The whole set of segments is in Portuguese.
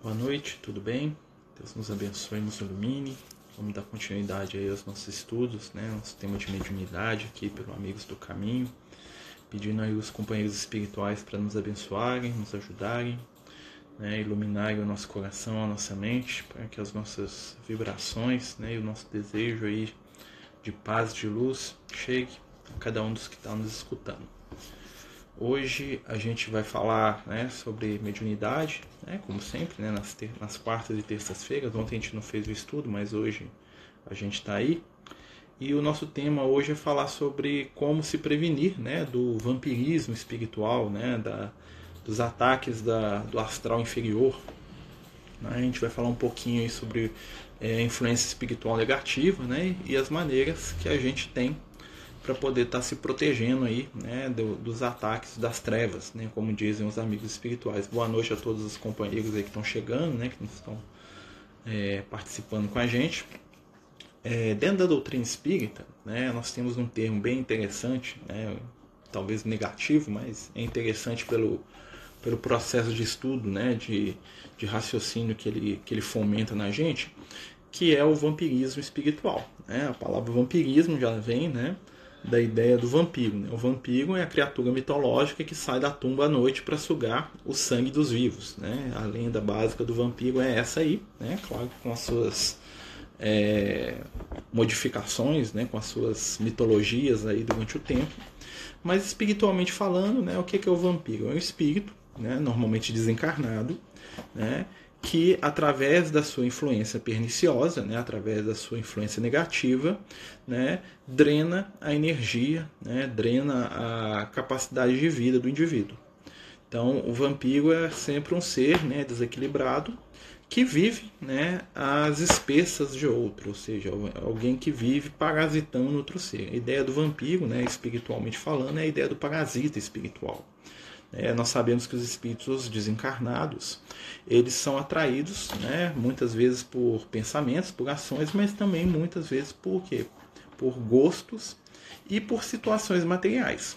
Boa noite, tudo bem? Deus nos abençoe nos ilumine. Vamos dar continuidade aí aos nossos estudos, né? Nosso tema de mediunidade aqui pelo Amigos do Caminho. Pedindo aí os companheiros espirituais para nos abençoarem, nos ajudarem, né? iluminarem o nosso coração, a nossa mente, para que as nossas vibrações né? e o nosso desejo aí de paz, de luz, chegue a cada um dos que estão nos escutando. Hoje a gente vai falar né, sobre mediunidade, né, como sempre, né, nas, nas quartas e terças-feiras. Ontem a gente não fez o estudo, mas hoje a gente está aí. E o nosso tema hoje é falar sobre como se prevenir né, do vampirismo espiritual, né, da, dos ataques da, do astral inferior. A gente vai falar um pouquinho sobre é, influência espiritual negativa né, e as maneiras que a gente tem para poder estar tá se protegendo aí, né, do, dos ataques das trevas, né, como dizem os amigos espirituais. Boa noite a todos os companheiros aí que estão chegando, né, que estão é, participando com a gente. É, dentro da doutrina espírita, né, nós temos um termo bem interessante, né, talvez negativo, mas é interessante pelo, pelo processo de estudo, né, de, de raciocínio que ele, que ele fomenta na gente, que é o vampirismo espiritual. Né? A palavra vampirismo já vem né, da ideia do vampiro. Né? O vampiro é a criatura mitológica que sai da tumba à noite para sugar o sangue dos vivos. Né? A lenda básica do vampiro é essa aí, né? claro, com as suas é, modificações, né? com as suas mitologias aí durante o tempo. Mas espiritualmente falando, né? o que é o vampiro? É um espírito, né? normalmente desencarnado, né? Que através da sua influência perniciosa, né, através da sua influência negativa, né, drena a energia, né, drena a capacidade de vida do indivíduo. Então, o vampiro é sempre um ser né, desequilibrado que vive né, às espessas de outro, ou seja, alguém que vive parasitando outro ser. A ideia do vampiro, né, espiritualmente falando, é a ideia do parasita espiritual. É, nós sabemos que os espíritos desencarnados eles são atraídos, né, muitas vezes por pensamentos, por ações, mas também muitas vezes por quê? Por gostos e por situações materiais.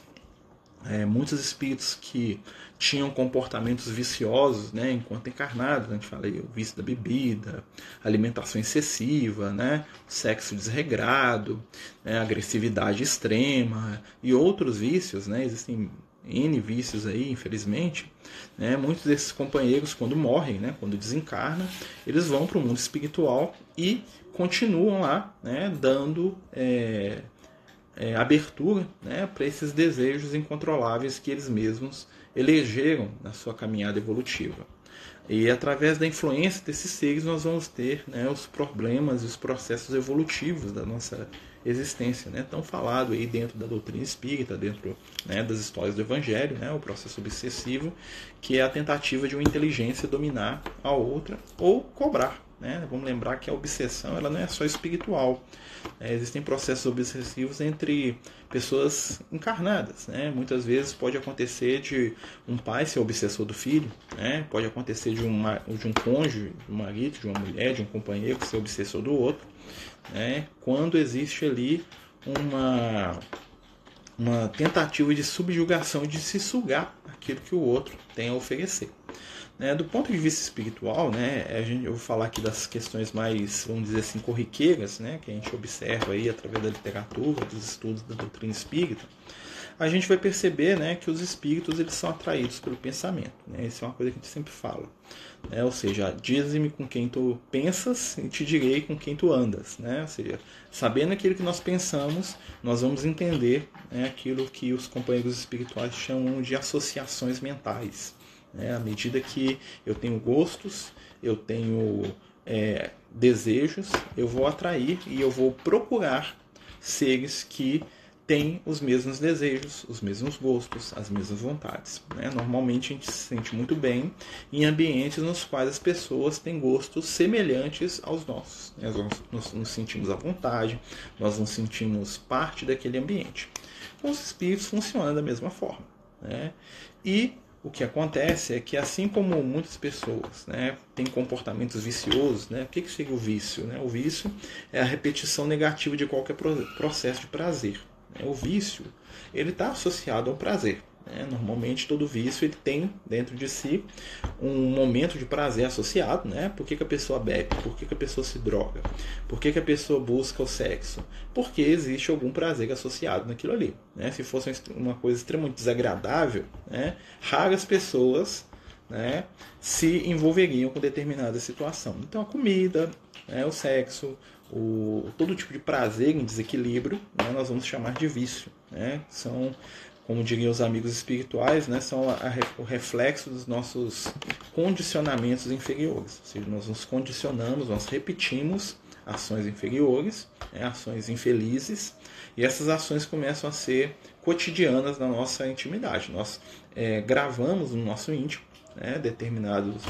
É, muitos espíritos que tinham comportamentos viciosos, né, enquanto encarnados, a gente fala aí, o vício da bebida, alimentação excessiva, né, sexo desregrado, né, agressividade extrema e outros vícios, né, existem N vícios aí, infelizmente, né? muitos desses companheiros, quando morrem, né? quando desencarnam, eles vão para o mundo espiritual e continuam lá, né? dando é, é, abertura né? para esses desejos incontroláveis que eles mesmos elegeram na sua caminhada evolutiva. E através da influência desses seres nós vamos ter né, os problemas e os processos evolutivos da nossa existência, né? Tão falado aí dentro da doutrina espírita, dentro né, das histórias do Evangelho, né? O processo obsessivo, que é a tentativa de uma inteligência dominar a outra ou cobrar, né? Vamos lembrar que a obsessão ela não é só espiritual. É, existem processos obsessivos entre pessoas encarnadas. Né? Muitas vezes pode acontecer de um pai ser obsessor do filho, né? pode acontecer de, uma, de um cônjuge, de um marido, de uma mulher, de um companheiro ser obsessor do outro né, quando existe ali uma, uma tentativa de subjugação, de se sugar aquilo que o outro tem a oferecer. Né, do ponto de vista espiritual, né, a gente, eu vou falar aqui das questões mais, vamos dizer assim, corriqueiras, né, que a gente observa aí através da literatura, dos estudos da doutrina espírita a gente vai perceber né, que os espíritos eles são atraídos pelo pensamento. Né? Isso é uma coisa que a gente sempre fala. Né? Ou seja, diz-me com quem tu pensas e te direi com quem tu andas. Né? Ou seja, sabendo aquilo que nós pensamos, nós vamos entender né, aquilo que os companheiros espirituais chamam de associações mentais. Né? À medida que eu tenho gostos, eu tenho é, desejos, eu vou atrair e eu vou procurar seres que tem os mesmos desejos, os mesmos gostos, as mesmas vontades. Né? Normalmente a gente se sente muito bem em ambientes nos quais as pessoas têm gostos semelhantes aos nossos. Né? Nós nos sentimos à vontade, nós nos sentimos parte daquele ambiente. Com os espíritos funciona da mesma forma. Né? E o que acontece é que assim como muitas pessoas né, têm comportamentos viciosos, né, o que, que seria o vício? Né? O vício é a repetição negativa de qualquer processo de prazer. Né? O vício ele está associado ao prazer. Né? Normalmente todo vício ele tem dentro de si um momento de prazer associado. Né? Por que, que a pessoa bebe? Por que, que a pessoa se droga? Por que, que a pessoa busca o sexo? Porque existe algum prazer associado naquilo ali. Né? Se fosse uma coisa extremamente desagradável, né? raras pessoas né, se envolveriam com determinada situação. Então a comida, né, o sexo, o, todo tipo de prazer em desequilíbrio, né, nós vamos chamar de vício. Né? São, como diriam os amigos espirituais, né, são a, a, o reflexo dos nossos condicionamentos inferiores. Ou seja, nós nos condicionamos, nós repetimos ações inferiores, né, ações infelizes, e essas ações começam a ser cotidianas na nossa intimidade. Nós é, gravamos no nosso íntimo né, determinados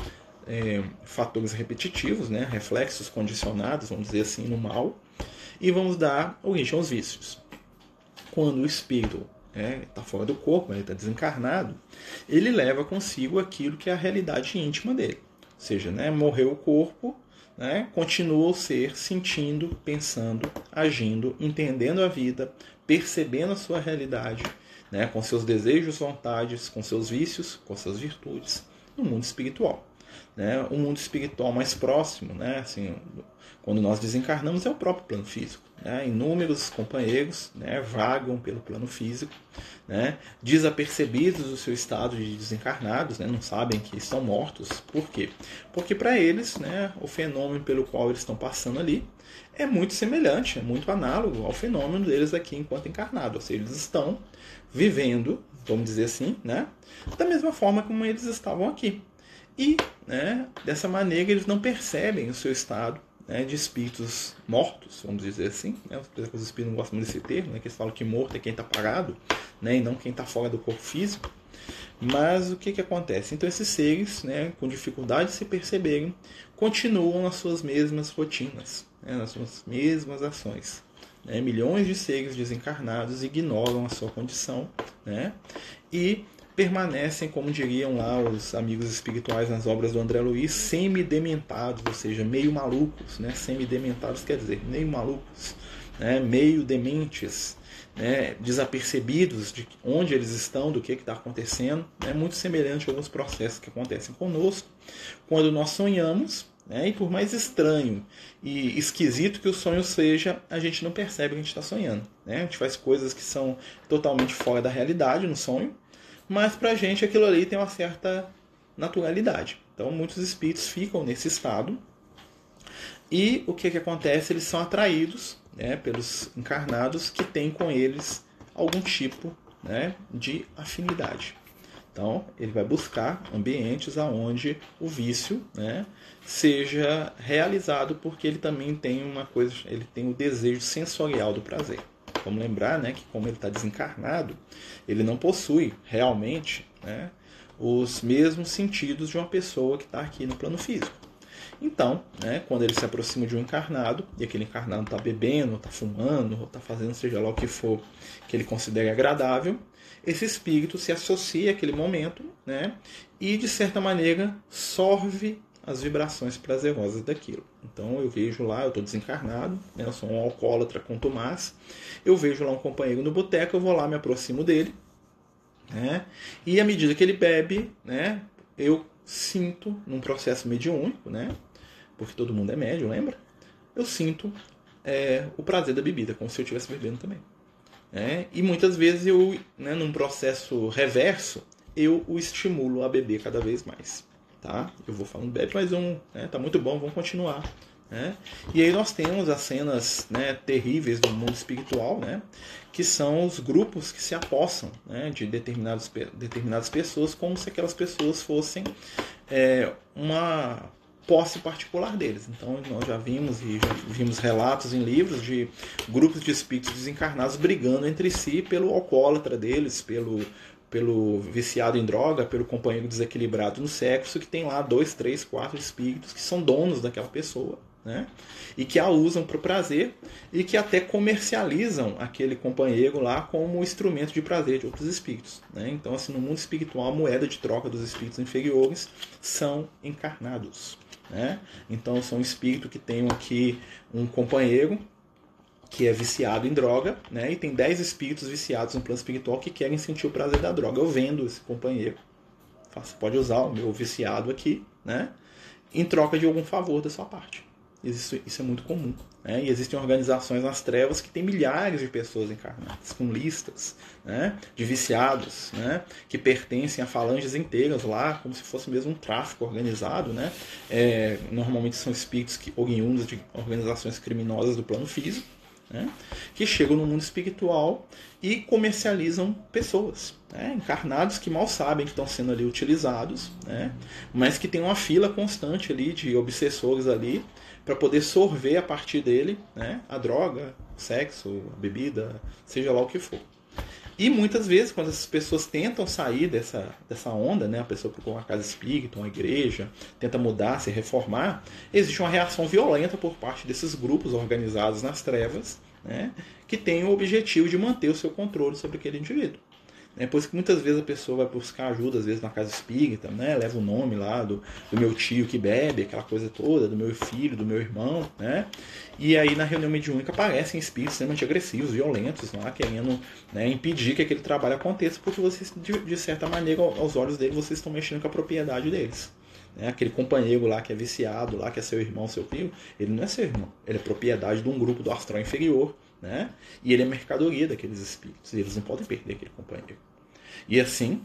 é, fatores repetitivos, né, reflexos condicionados, vamos dizer assim, no mal, e vamos dar origem aos vícios. Quando o espírito está né, tá fora do corpo, ele está desencarnado, ele leva consigo aquilo que é a realidade íntima dele. Ou seja, né, morreu o corpo, né, continua o ser sentindo, pensando, agindo, entendendo a vida, percebendo a sua realidade, né, com seus desejos, vontades, com seus vícios, com suas virtudes, no mundo espiritual. Né? O mundo espiritual mais próximo, né? assim, quando nós desencarnamos, é o próprio plano físico. Né? Inúmeros companheiros né, vagam pelo plano físico, né, desapercebidos do seu estado de desencarnados, né, não sabem que estão mortos. Por quê? Porque para eles, né, o fenômeno pelo qual eles estão passando ali é muito semelhante, é muito análogo ao fenômeno deles aqui enquanto encarnados. Ou seja, eles estão vivendo, vamos dizer assim, né, da mesma forma como eles estavam aqui. E, né, dessa maneira, eles não percebem o seu estado né, de espíritos mortos, vamos dizer assim. Né, os espíritos não gostam muito desse termo, né, que eles falam que morto é quem está parado, né, e não quem está fora do corpo físico. Mas o que, que acontece? Então, esses seres, né, com dificuldade de se perceberem, continuam nas suas mesmas rotinas, né, nas suas mesmas ações. Né? Milhões de seres desencarnados ignoram a sua condição né? e permanecem, como diriam lá os amigos espirituais nas obras do André Luiz, semi-dementados, ou seja, meio malucos. Né? Semi-dementados quer dizer meio malucos, né? meio dementes, né? desapercebidos de onde eles estão, do que está acontecendo. É né? muito semelhante a alguns processos que acontecem conosco quando nós sonhamos né? E por mais estranho e esquisito que o sonho seja, a gente não percebe que a gente está sonhando. Né? A gente faz coisas que são totalmente fora da realidade no sonho, mas para a gente aquilo ali tem uma certa naturalidade. Então muitos espíritos ficam nesse estado e o que, que acontece? Eles são atraídos né, pelos encarnados que têm com eles algum tipo né, de afinidade. Então, ele vai buscar ambientes aonde o vício né, seja realizado, porque ele também tem uma coisa, ele tem o desejo sensorial do prazer. Vamos lembrar né, que, como ele está desencarnado, ele não possui realmente né, os mesmos sentidos de uma pessoa que está aqui no plano físico. Então, né, quando ele se aproxima de um encarnado, e aquele encarnado está bebendo, está fumando, está fazendo seja lá o que for que ele considere agradável, esse espírito se associa àquele momento né, e, de certa maneira, sorve as vibrações prazerosas daquilo. Então eu vejo lá, eu estou desencarnado, né, eu sou um alcoólatra com Tomás, eu vejo lá um companheiro no boteco, eu vou lá, me aproximo dele, né, e à medida que ele bebe, né, eu sinto, num processo mediúnico, né, porque todo mundo é médio, lembra? Eu sinto é, o prazer da bebida, como se eu estivesse bebendo também. Né? E muitas vezes eu, né, num processo reverso, eu o estimulo a beber cada vez mais. Tá? Eu vou falando bebe mais um, né? tá muito bom, vamos continuar. Né? E aí nós temos as cenas né, terríveis do mundo espiritual, né? que são os grupos que se apossam né, de determinados, determinadas pessoas, como se aquelas pessoas fossem é, uma posse particular deles. Então nós já vimos e já vimos relatos em livros de grupos de espíritos desencarnados brigando entre si pelo alcoólatra deles, pelo pelo viciado em droga, pelo companheiro desequilibrado no sexo, que tem lá dois, três, quatro espíritos que são donos daquela pessoa, né? E que a usam para o prazer e que até comercializam aquele companheiro lá como instrumento de prazer de outros espíritos, né? Então, assim, no mundo espiritual, a moeda de troca dos espíritos inferiores são encarnados. Né? Então são espíritos que têm aqui um companheiro que é viciado em droga, né? E tem 10 espíritos viciados no plano espiritual que querem sentir o prazer da droga. Eu vendo esse companheiro. Pode usar o meu viciado aqui, né? Em troca de algum favor da sua parte. Isso, isso é muito comum. Né? E existem organizações nas trevas que têm milhares de pessoas encarnadas, com listas né? de viciados, né? que pertencem a falanges inteiras lá, como se fosse mesmo um tráfico organizado. Né? É, normalmente são espíritos que, oriundos de organizações criminosas do plano físico né? que chegam no mundo espiritual e comercializam pessoas, né? encarnados que mal sabem que estão sendo ali utilizados, né? mas que tem uma fila constante ali de obsessores ali para poder sorver a partir dele né? a droga, o sexo, a bebida, seja lá o que for. E muitas vezes, quando essas pessoas tentam sair dessa, dessa onda, né, a pessoa procura uma casa espírita, uma igreja, tenta mudar, se reformar, existe uma reação violenta por parte desses grupos organizados nas trevas, né, que tem o objetivo de manter o seu controle sobre aquele indivíduo. É isso que muitas vezes a pessoa vai buscar ajuda, às vezes na casa espírita, né? leva o nome lá do, do meu tio que bebe, aquela coisa toda, do meu filho, do meu irmão, né? E aí na reunião mediúnica aparecem espíritos extremamente agressivos, violentos, lá, querendo né, impedir que aquele trabalho aconteça, porque vocês, de, de certa maneira, aos olhos deles, vocês estão mexendo com a propriedade deles. Né? Aquele companheiro lá que é viciado, lá que é seu irmão, seu primo, ele não é seu irmão, ele é propriedade de um grupo do astral inferior né? E ele é mercadoria daqueles espíritos. E eles não podem perder aquele companheiro. E assim,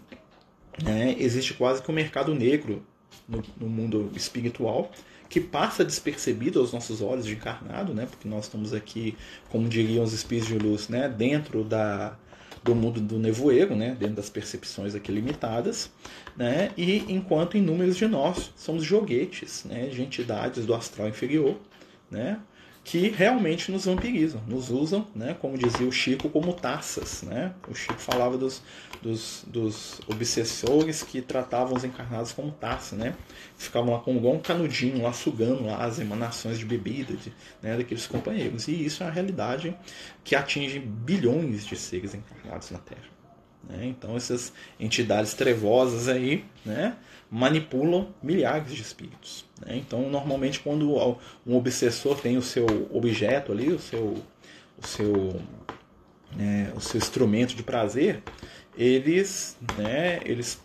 né, existe quase que um mercado negro no, no, mundo espiritual que passa despercebido aos nossos olhos de encarnado, né? Porque nós estamos aqui, como diriam os espíritos de luz, né? Dentro da do mundo do nevoeiro, né, dentro das percepções aqui limitadas, né, e enquanto inúmeros de nós somos joguetes, né, de entidades do astral inferior, né, que realmente nos vampirizam, nos usam, né, como dizia o Chico, como taças. Né? O Chico falava dos, dos, dos obsessores que tratavam os encarnados como taça, né? Ficavam lá com igual um canudinho, lá sugando lá as emanações de bebida de, né, daqueles companheiros. E isso é a realidade que atinge bilhões de seres encarnados na Terra. Né? Então essas entidades trevosas aí né, manipulam milhares de espíritos. Né? Então normalmente quando um obsessor tem o seu objeto ali, o seu, o seu, é, o seu instrumento de prazer, eles, né, eles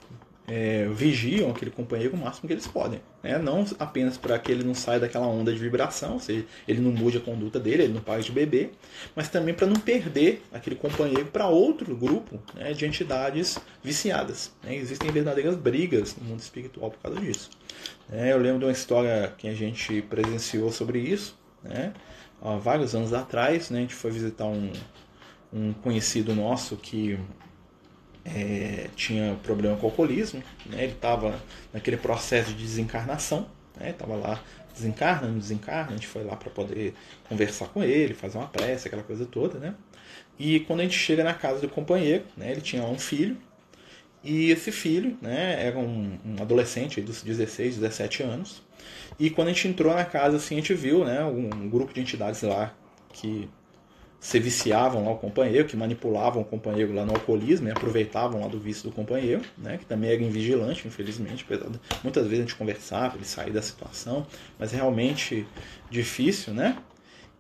é, vigiam aquele companheiro o máximo que eles podem. Né? Não apenas para que ele não saia daquela onda de vibração, ou seja, ele não mude a conduta dele, ele não pare de beber, mas também para não perder aquele companheiro para outro grupo né, de entidades viciadas. Né? Existem verdadeiras brigas no mundo espiritual por causa disso. É, eu lembro de uma história que a gente presenciou sobre isso, né? há vários anos atrás. Né? A gente foi visitar um, um conhecido nosso que é, tinha problema com o alcoolismo, né? ele estava naquele processo de desencarnação, estava né? lá desencarna, não desencarna, a gente foi lá para poder conversar com ele, fazer uma prece, aquela coisa toda, né? E quando a gente chega na casa do companheiro, né, ele tinha um filho, e esse filho né, era um, um adolescente dos 16, 17 anos, e quando a gente entrou na casa, assim, a gente viu né, um, um grupo de entidades lá que se viciavam lá o companheiro, que manipulavam o companheiro lá no alcoolismo e aproveitavam lá do vício do companheiro, né, que também era invigilante, infelizmente, apesar de, muitas vezes a gente conversava, ele sair da situação, mas realmente difícil, né?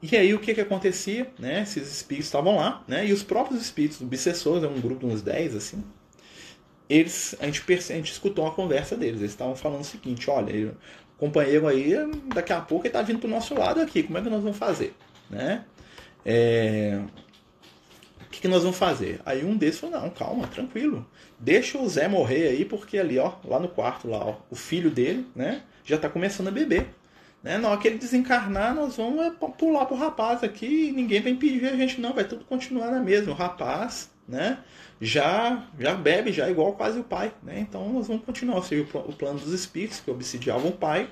E aí o que que acontecia, né? Esses espíritos estavam lá, né? E os próprios espíritos obsessores, é um grupo de uns 10 assim, eles a gente, a gente escutou uma conversa deles, eles estavam falando o seguinte, olha, o companheiro aí daqui a pouco ele tá vindo pro nosso lado aqui, como é que nós vamos fazer, né? É... O que, que nós vamos fazer? Aí um desses falou, não, calma, tranquilo. Deixa o Zé morrer aí, porque ali, ó, lá no quarto, lá, ó, o filho dele, né, já tá começando a beber. Né? Na hora que ele desencarnar, nós vamos é, pular pro rapaz aqui e ninguém vai impedir a gente, não. Vai tudo continuar na mesma. O rapaz, né? Já, já bebe, já igual quase o pai, né? Então nós vamos continuar. Ou seja, o plano dos espíritos que obsidiavam o pai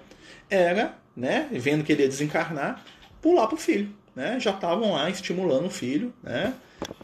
era, né? Vendo que ele ia desencarnar, pular pro filho né, já estavam lá estimulando o filho né,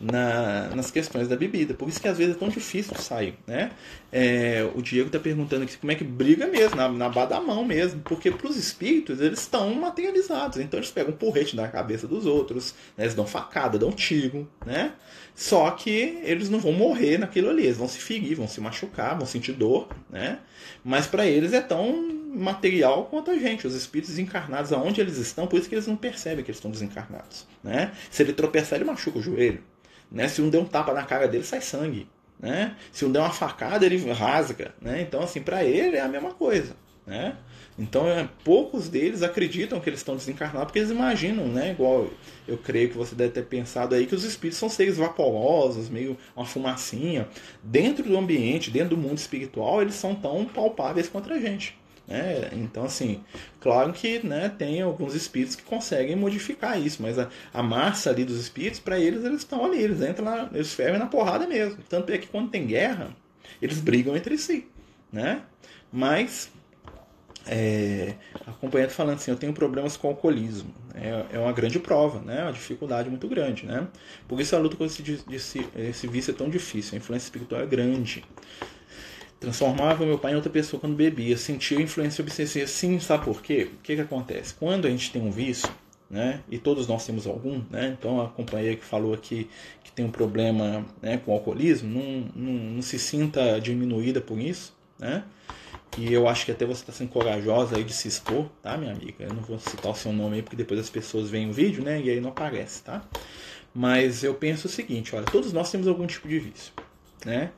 na, nas questões da bebida. Por isso que às vezes é tão difícil sair. Né? É, o Diego está perguntando aqui como é que briga mesmo, na, na da mão mesmo. Porque para os espíritos eles estão materializados. Então eles pegam um porrete na cabeça dos outros, né, eles dão facada, dão tiro. Né? Só que eles não vão morrer naquilo ali, eles vão se ferir, vão se machucar, vão sentir dor. Né? Mas para eles é tão material quanto a gente, os espíritos encarnados, aonde eles estão, por isso que eles não percebem que eles estão desencarnados. Né? Se ele tropeçar, ele machuca o joelho. Né? Se um der um tapa na cara dele, sai sangue. Né? Se um der uma facada, ele rasga. Né? Então, assim, para ele é a mesma coisa. Né? Então, é, poucos deles acreditam que eles estão desencarnados porque eles imaginam, né? Igual eu creio que você deve ter pensado aí, que os espíritos são seres vaporosos, meio uma fumacinha. Dentro do ambiente, dentro do mundo espiritual, eles são tão palpáveis contra a gente. Né? Então, assim, claro que né, tem alguns espíritos que conseguem modificar isso, mas a, a massa ali dos espíritos, para eles, eles estão ali, eles entram lá, eles fervem na porrada mesmo. Tanto é que quando tem guerra, eles brigam entre si. Né? Mas é, acompanhando falando assim, eu tenho problemas com alcoolismo. É, é uma grande prova, né? uma dificuldade muito grande. Né? Por isso a luta com esse, esse, esse vício é tão difícil, a influência espiritual é grande. Transformava meu pai em outra pessoa quando bebia, sentia influência obsessiva. Sim, sabe por quê? O que, que acontece? Quando a gente tem um vício, né? E todos nós temos algum, né? Então a companheira que falou aqui que tem um problema né, com alcoolismo, não, não, não se sinta diminuída por isso, né? E eu acho que até você está sendo corajosa aí de se expor, tá, minha amiga? Eu não vou citar o seu nome aí, porque depois as pessoas veem o vídeo, né? E aí não aparece, tá? Mas eu penso o seguinte, olha, todos nós temos algum tipo de vício, né?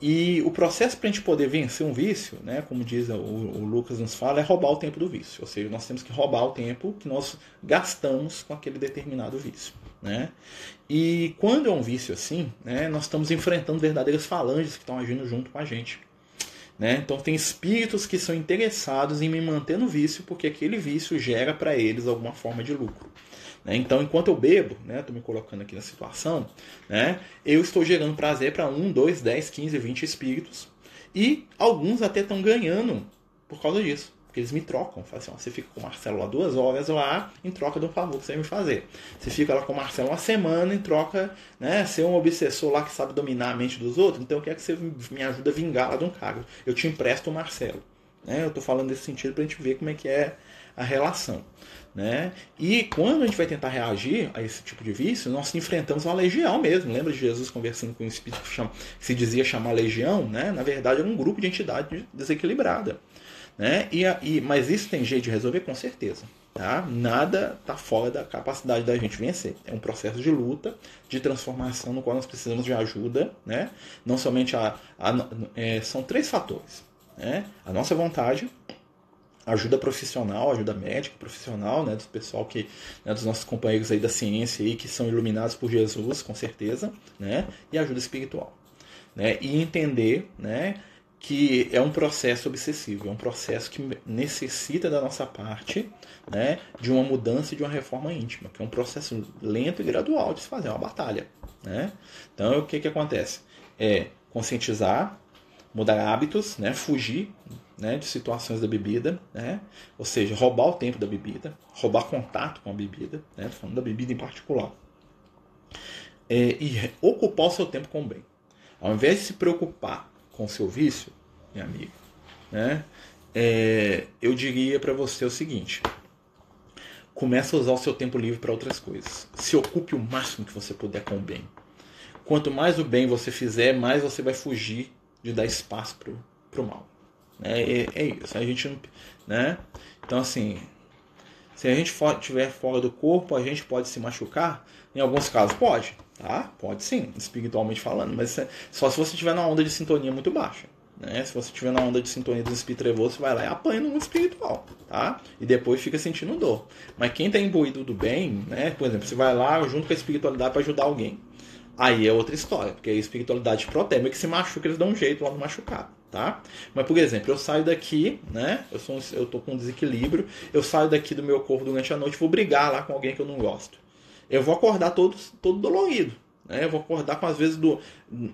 E o processo para a gente poder vencer um vício, né, como diz o, o, Lucas nos fala, é roubar o tempo do vício. Ou seja, nós temos que roubar o tempo que nós gastamos com aquele determinado vício. Né? E quando é um vício assim, né, nós estamos enfrentando verdadeiras falanges que estão agindo junto com a gente. Né? Então tem espíritos que são interessados em me manter no vício porque aquele vício gera para eles alguma forma de lucro. Né? Então, enquanto eu bebo, né, estou me colocando aqui na situação, né, eu estou gerando prazer para 1, 2, 10, 15, 20 espíritos e alguns até estão ganhando por causa disso. Porque eles me trocam. Assim, ó, você fica com o Marcelo lá duas horas lá em troca do favor que você vai me fazer. Você fica lá com o Marcelo uma semana em troca, né? Ser um obsessor lá que sabe dominar a mente dos outros. Então eu quero que você me ajude a vingar lá de um cargo. Eu te empresto o Marcelo. Né? Eu estou falando nesse sentido para a gente ver como é que é a relação. Né? E quando a gente vai tentar reagir a esse tipo de vício, nós enfrentamos uma legião mesmo. Lembra de Jesus conversando com um espírito que, chama, se dizia chamar legião? Né? Na verdade, era um grupo de entidade desequilibrada. Né? E, e, mas isso tem jeito de resolver? Com certeza. Tá? Nada está fora da capacidade da gente vencer. É um processo de luta, de transformação, no qual nós precisamos de ajuda. Né? Não somente a. a é, são três fatores: né? a nossa vontade, ajuda profissional, ajuda médica profissional, né, do pessoal que, né, dos nossos companheiros aí da ciência aí que são iluminados por Jesus, com certeza, né, e ajuda espiritual, né, e entender, né, que é um processo obsessivo, é um processo que necessita da nossa parte, né, de uma mudança e de uma reforma íntima, que é um processo lento e gradual de se fazer, é uma batalha, né. Então o que que acontece? É conscientizar, mudar hábitos, né, fugir né, de situações da bebida, né, ou seja, roubar o tempo da bebida, roubar contato com a bebida, né, falando da bebida em particular, é, e ocupar o seu tempo com o bem. Ao invés de se preocupar com o seu vício, meu amigo, né, é, eu diria para você o seguinte: começa a usar o seu tempo livre para outras coisas. Se ocupe o máximo que você puder com o bem. Quanto mais o bem você fizer, mais você vai fugir de dar espaço para o mal. É, é, é, isso. A gente né? Então assim, se a gente for, tiver fora do corpo, a gente pode se machucar. Em alguns casos pode, tá? Pode sim, espiritualmente falando, mas só se você estiver na onda de sintonia muito baixa. Né? Se você estiver na onda de sintonia do espírito trevoso, você vai lá e apanha no mundo espiritual, tá? E depois fica sentindo dor. Mas quem está imbuído do bem, né? Por exemplo, você vai lá junto com a espiritualidade para ajudar alguém. Aí é outra história, porque a espiritualidade protege, que se machuca, eles dão um jeito lá no machucado, tá? Mas, por exemplo, eu saio daqui, né? Eu, sou, eu tô com um desequilíbrio, eu saio daqui do meu corpo durante a noite, vou brigar lá com alguém que eu não gosto. Eu vou acordar todo, todo dolorido, né? Eu vou acordar com, às vezes, do,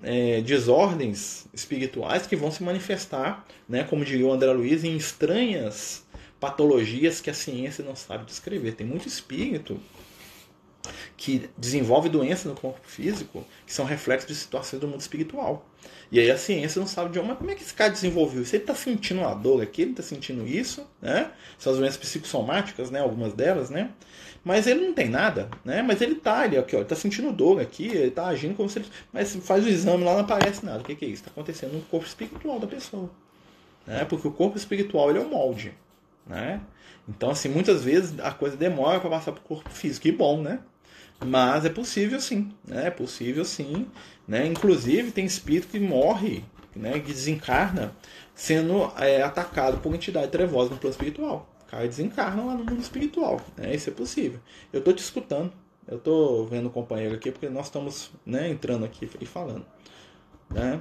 é, desordens espirituais que vão se manifestar, né? Como diria o André Luiz, em estranhas patologias que a ciência não sabe descrever. Tem muito espírito que desenvolve doenças no corpo físico que são reflexos de situações do mundo espiritual. E aí a ciência não sabe de onde, mas como é que esse cara desenvolveu isso? Ele está sentindo uma dor aqui, ele está sentindo isso, né? São as doenças psicossomáticas, né? Algumas delas, né? Mas ele não tem nada, né? Mas ele está ali, aqui, ó, ele tá sentindo dor aqui, ele está agindo como se ele... Mas faz o exame lá, não aparece nada. O que, que é isso? Está acontecendo no corpo espiritual da pessoa. né? Porque o corpo espiritual ele é o molde, né? Então, assim, muitas vezes a coisa demora para passar para o corpo físico, e bom, né? Mas é possível sim, né? É possível sim, né? Inclusive tem espírito que morre, né? Que desencarna sendo é, atacado por entidade trevosa no plano espiritual. O cara desencarna lá no mundo espiritual, né? Isso é possível. Eu estou te escutando, eu estou vendo o companheiro aqui porque nós estamos, né? Entrando aqui e falando, né?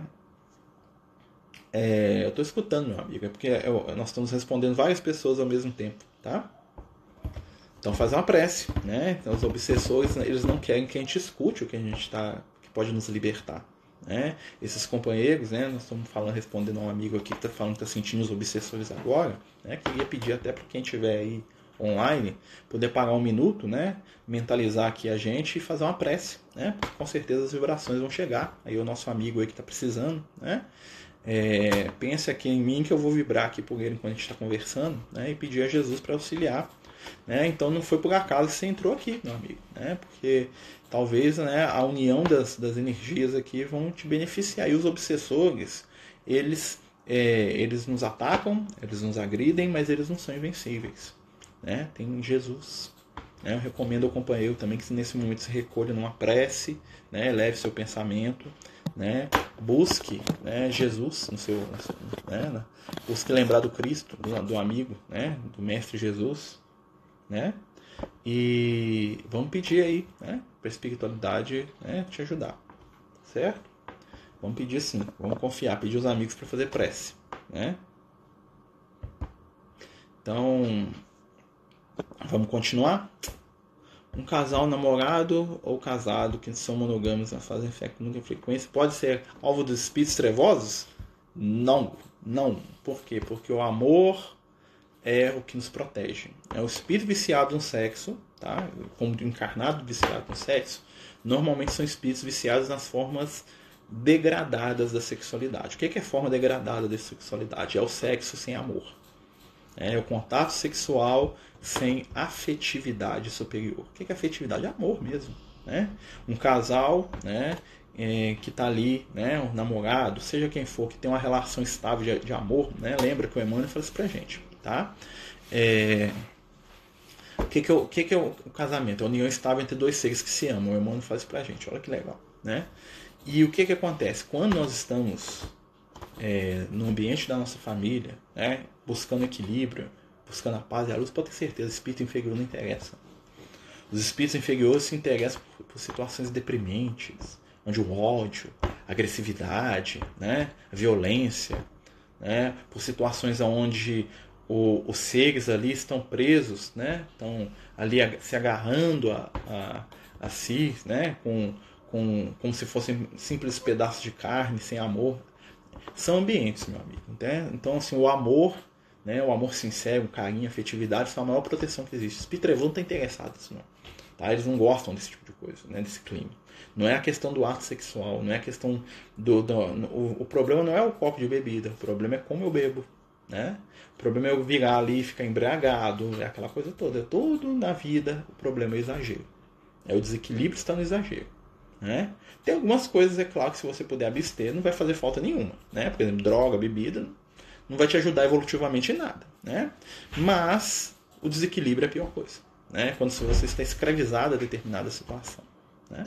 É, eu estou escutando, meu amigo, é porque eu, nós estamos respondendo várias pessoas ao mesmo tempo, tá? Então faz uma prece, né? Então, os obsessores, eles não querem que a gente escute o que a gente está, que pode nos libertar, né? Esses companheiros, né? Nós estamos falando, respondendo a um amigo aqui que está falando que está sentindo os obsessores agora, né? Queria pedir até para quem estiver aí online poder parar um minuto, né? Mentalizar aqui a gente e fazer uma prece, né? Porque com certeza as vibrações vão chegar. Aí o nosso amigo aí que está precisando, né? É, pense aqui em mim que eu vou vibrar aqui por ele enquanto a gente está conversando né, e pedir a Jesus para auxiliar. Né? Então não foi por acaso que você entrou aqui, meu amigo, né? porque talvez né, a união das, das energias aqui vão te beneficiar. E os obsessores, eles, é, eles nos atacam, eles nos agridem, mas eles não são invencíveis. Né? Tem Jesus. Né? Eu recomendo ao companheiro também que nesse momento se recolha numa prece, né? leve seu pensamento né? Busque né, Jesus no seu, né? busque lembrar do Cristo, do, do amigo, né? Do Mestre Jesus, né? E vamos pedir aí, né? Para a espiritualidade né, te ajudar, certo? Vamos pedir sim, vamos confiar, pedir os amigos para fazer prece, né? Então, vamos continuar? um casal namorado ou casado que são monogâmicos, fazem fé com muita frequência, pode ser alvo dos espíritos trevosos? Não, não. Por quê? Porque o amor é o que nos protege. É o espírito viciado no sexo, tá? como encarnado viciado no sexo, normalmente são espíritos viciados nas formas degradadas da sexualidade. O que é forma degradada da sexualidade? É o sexo sem amor. É o contato sexual sem afetividade superior. O que é afetividade? É amor mesmo. Né? Um casal né, é, que está ali, né, um namorado, seja quem for, que tem uma relação estável de, de amor, né, lembra que o Emmanuel fala isso pra gente. Tá? É, o que, que, é, o, que, que é o, casamento? É a união estável entre dois seres que se amam. O Emmanuel faz isso pra gente. Olha que legal. Né? E o que, que acontece? Quando nós estamos é, no ambiente da nossa família, né, buscando equilíbrio, buscando a paz e a luz, pode ter certeza, o espírito inferior não interessa. Os espíritos inferiores se interessam por, por situações deprimentes, onde o ódio, a agressividade, né, a violência, né, por situações onde o, os seres ali estão presos, né, estão ali se agarrando a, a, a si, né, com, com, como se fossem simples pedaços de carne, sem amor. São ambientes, meu amigo. Né? Então, assim, o amor né? O amor sincero, o carinho, a afetividade são a maior proteção que existe. Os Pitrevu não estão interessados não. Tá? Eles não gostam desse tipo de coisa, né? desse clima. Não é a questão do ato sexual, não é a questão do. do o, o, problema não é o copo de bebida, o problema é como eu bebo. Né? O problema é eu virar ali e ficar embriagado, é aquela coisa toda. É tudo na vida, o problema é o exagero. É o desequilíbrio está no exagero. Né? Tem algumas coisas, é claro, que se você puder abster, não vai fazer falta nenhuma. Né? Por exemplo, droga, bebida, não vai te ajudar evolutivamente em nada, né? Mas o desequilíbrio é a pior coisa, né? Quando você está escravizado a determinada situação, né?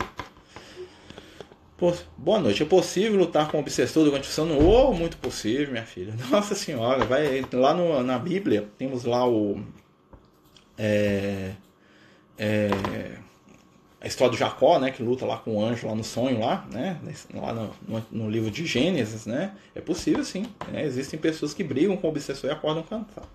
Boa noite. É possível lutar com o obsessor durante o sono? Oh, muito possível, minha filha. Nossa senhora, vai lá no, na Bíblia temos lá o é, é, a história do Jacó, né, que luta lá com o anjo lá no sonho lá, né, lá no, no, no livro de Gênesis, né, é possível sim, né, existem pessoas que brigam com o obsessor e acordam cansados,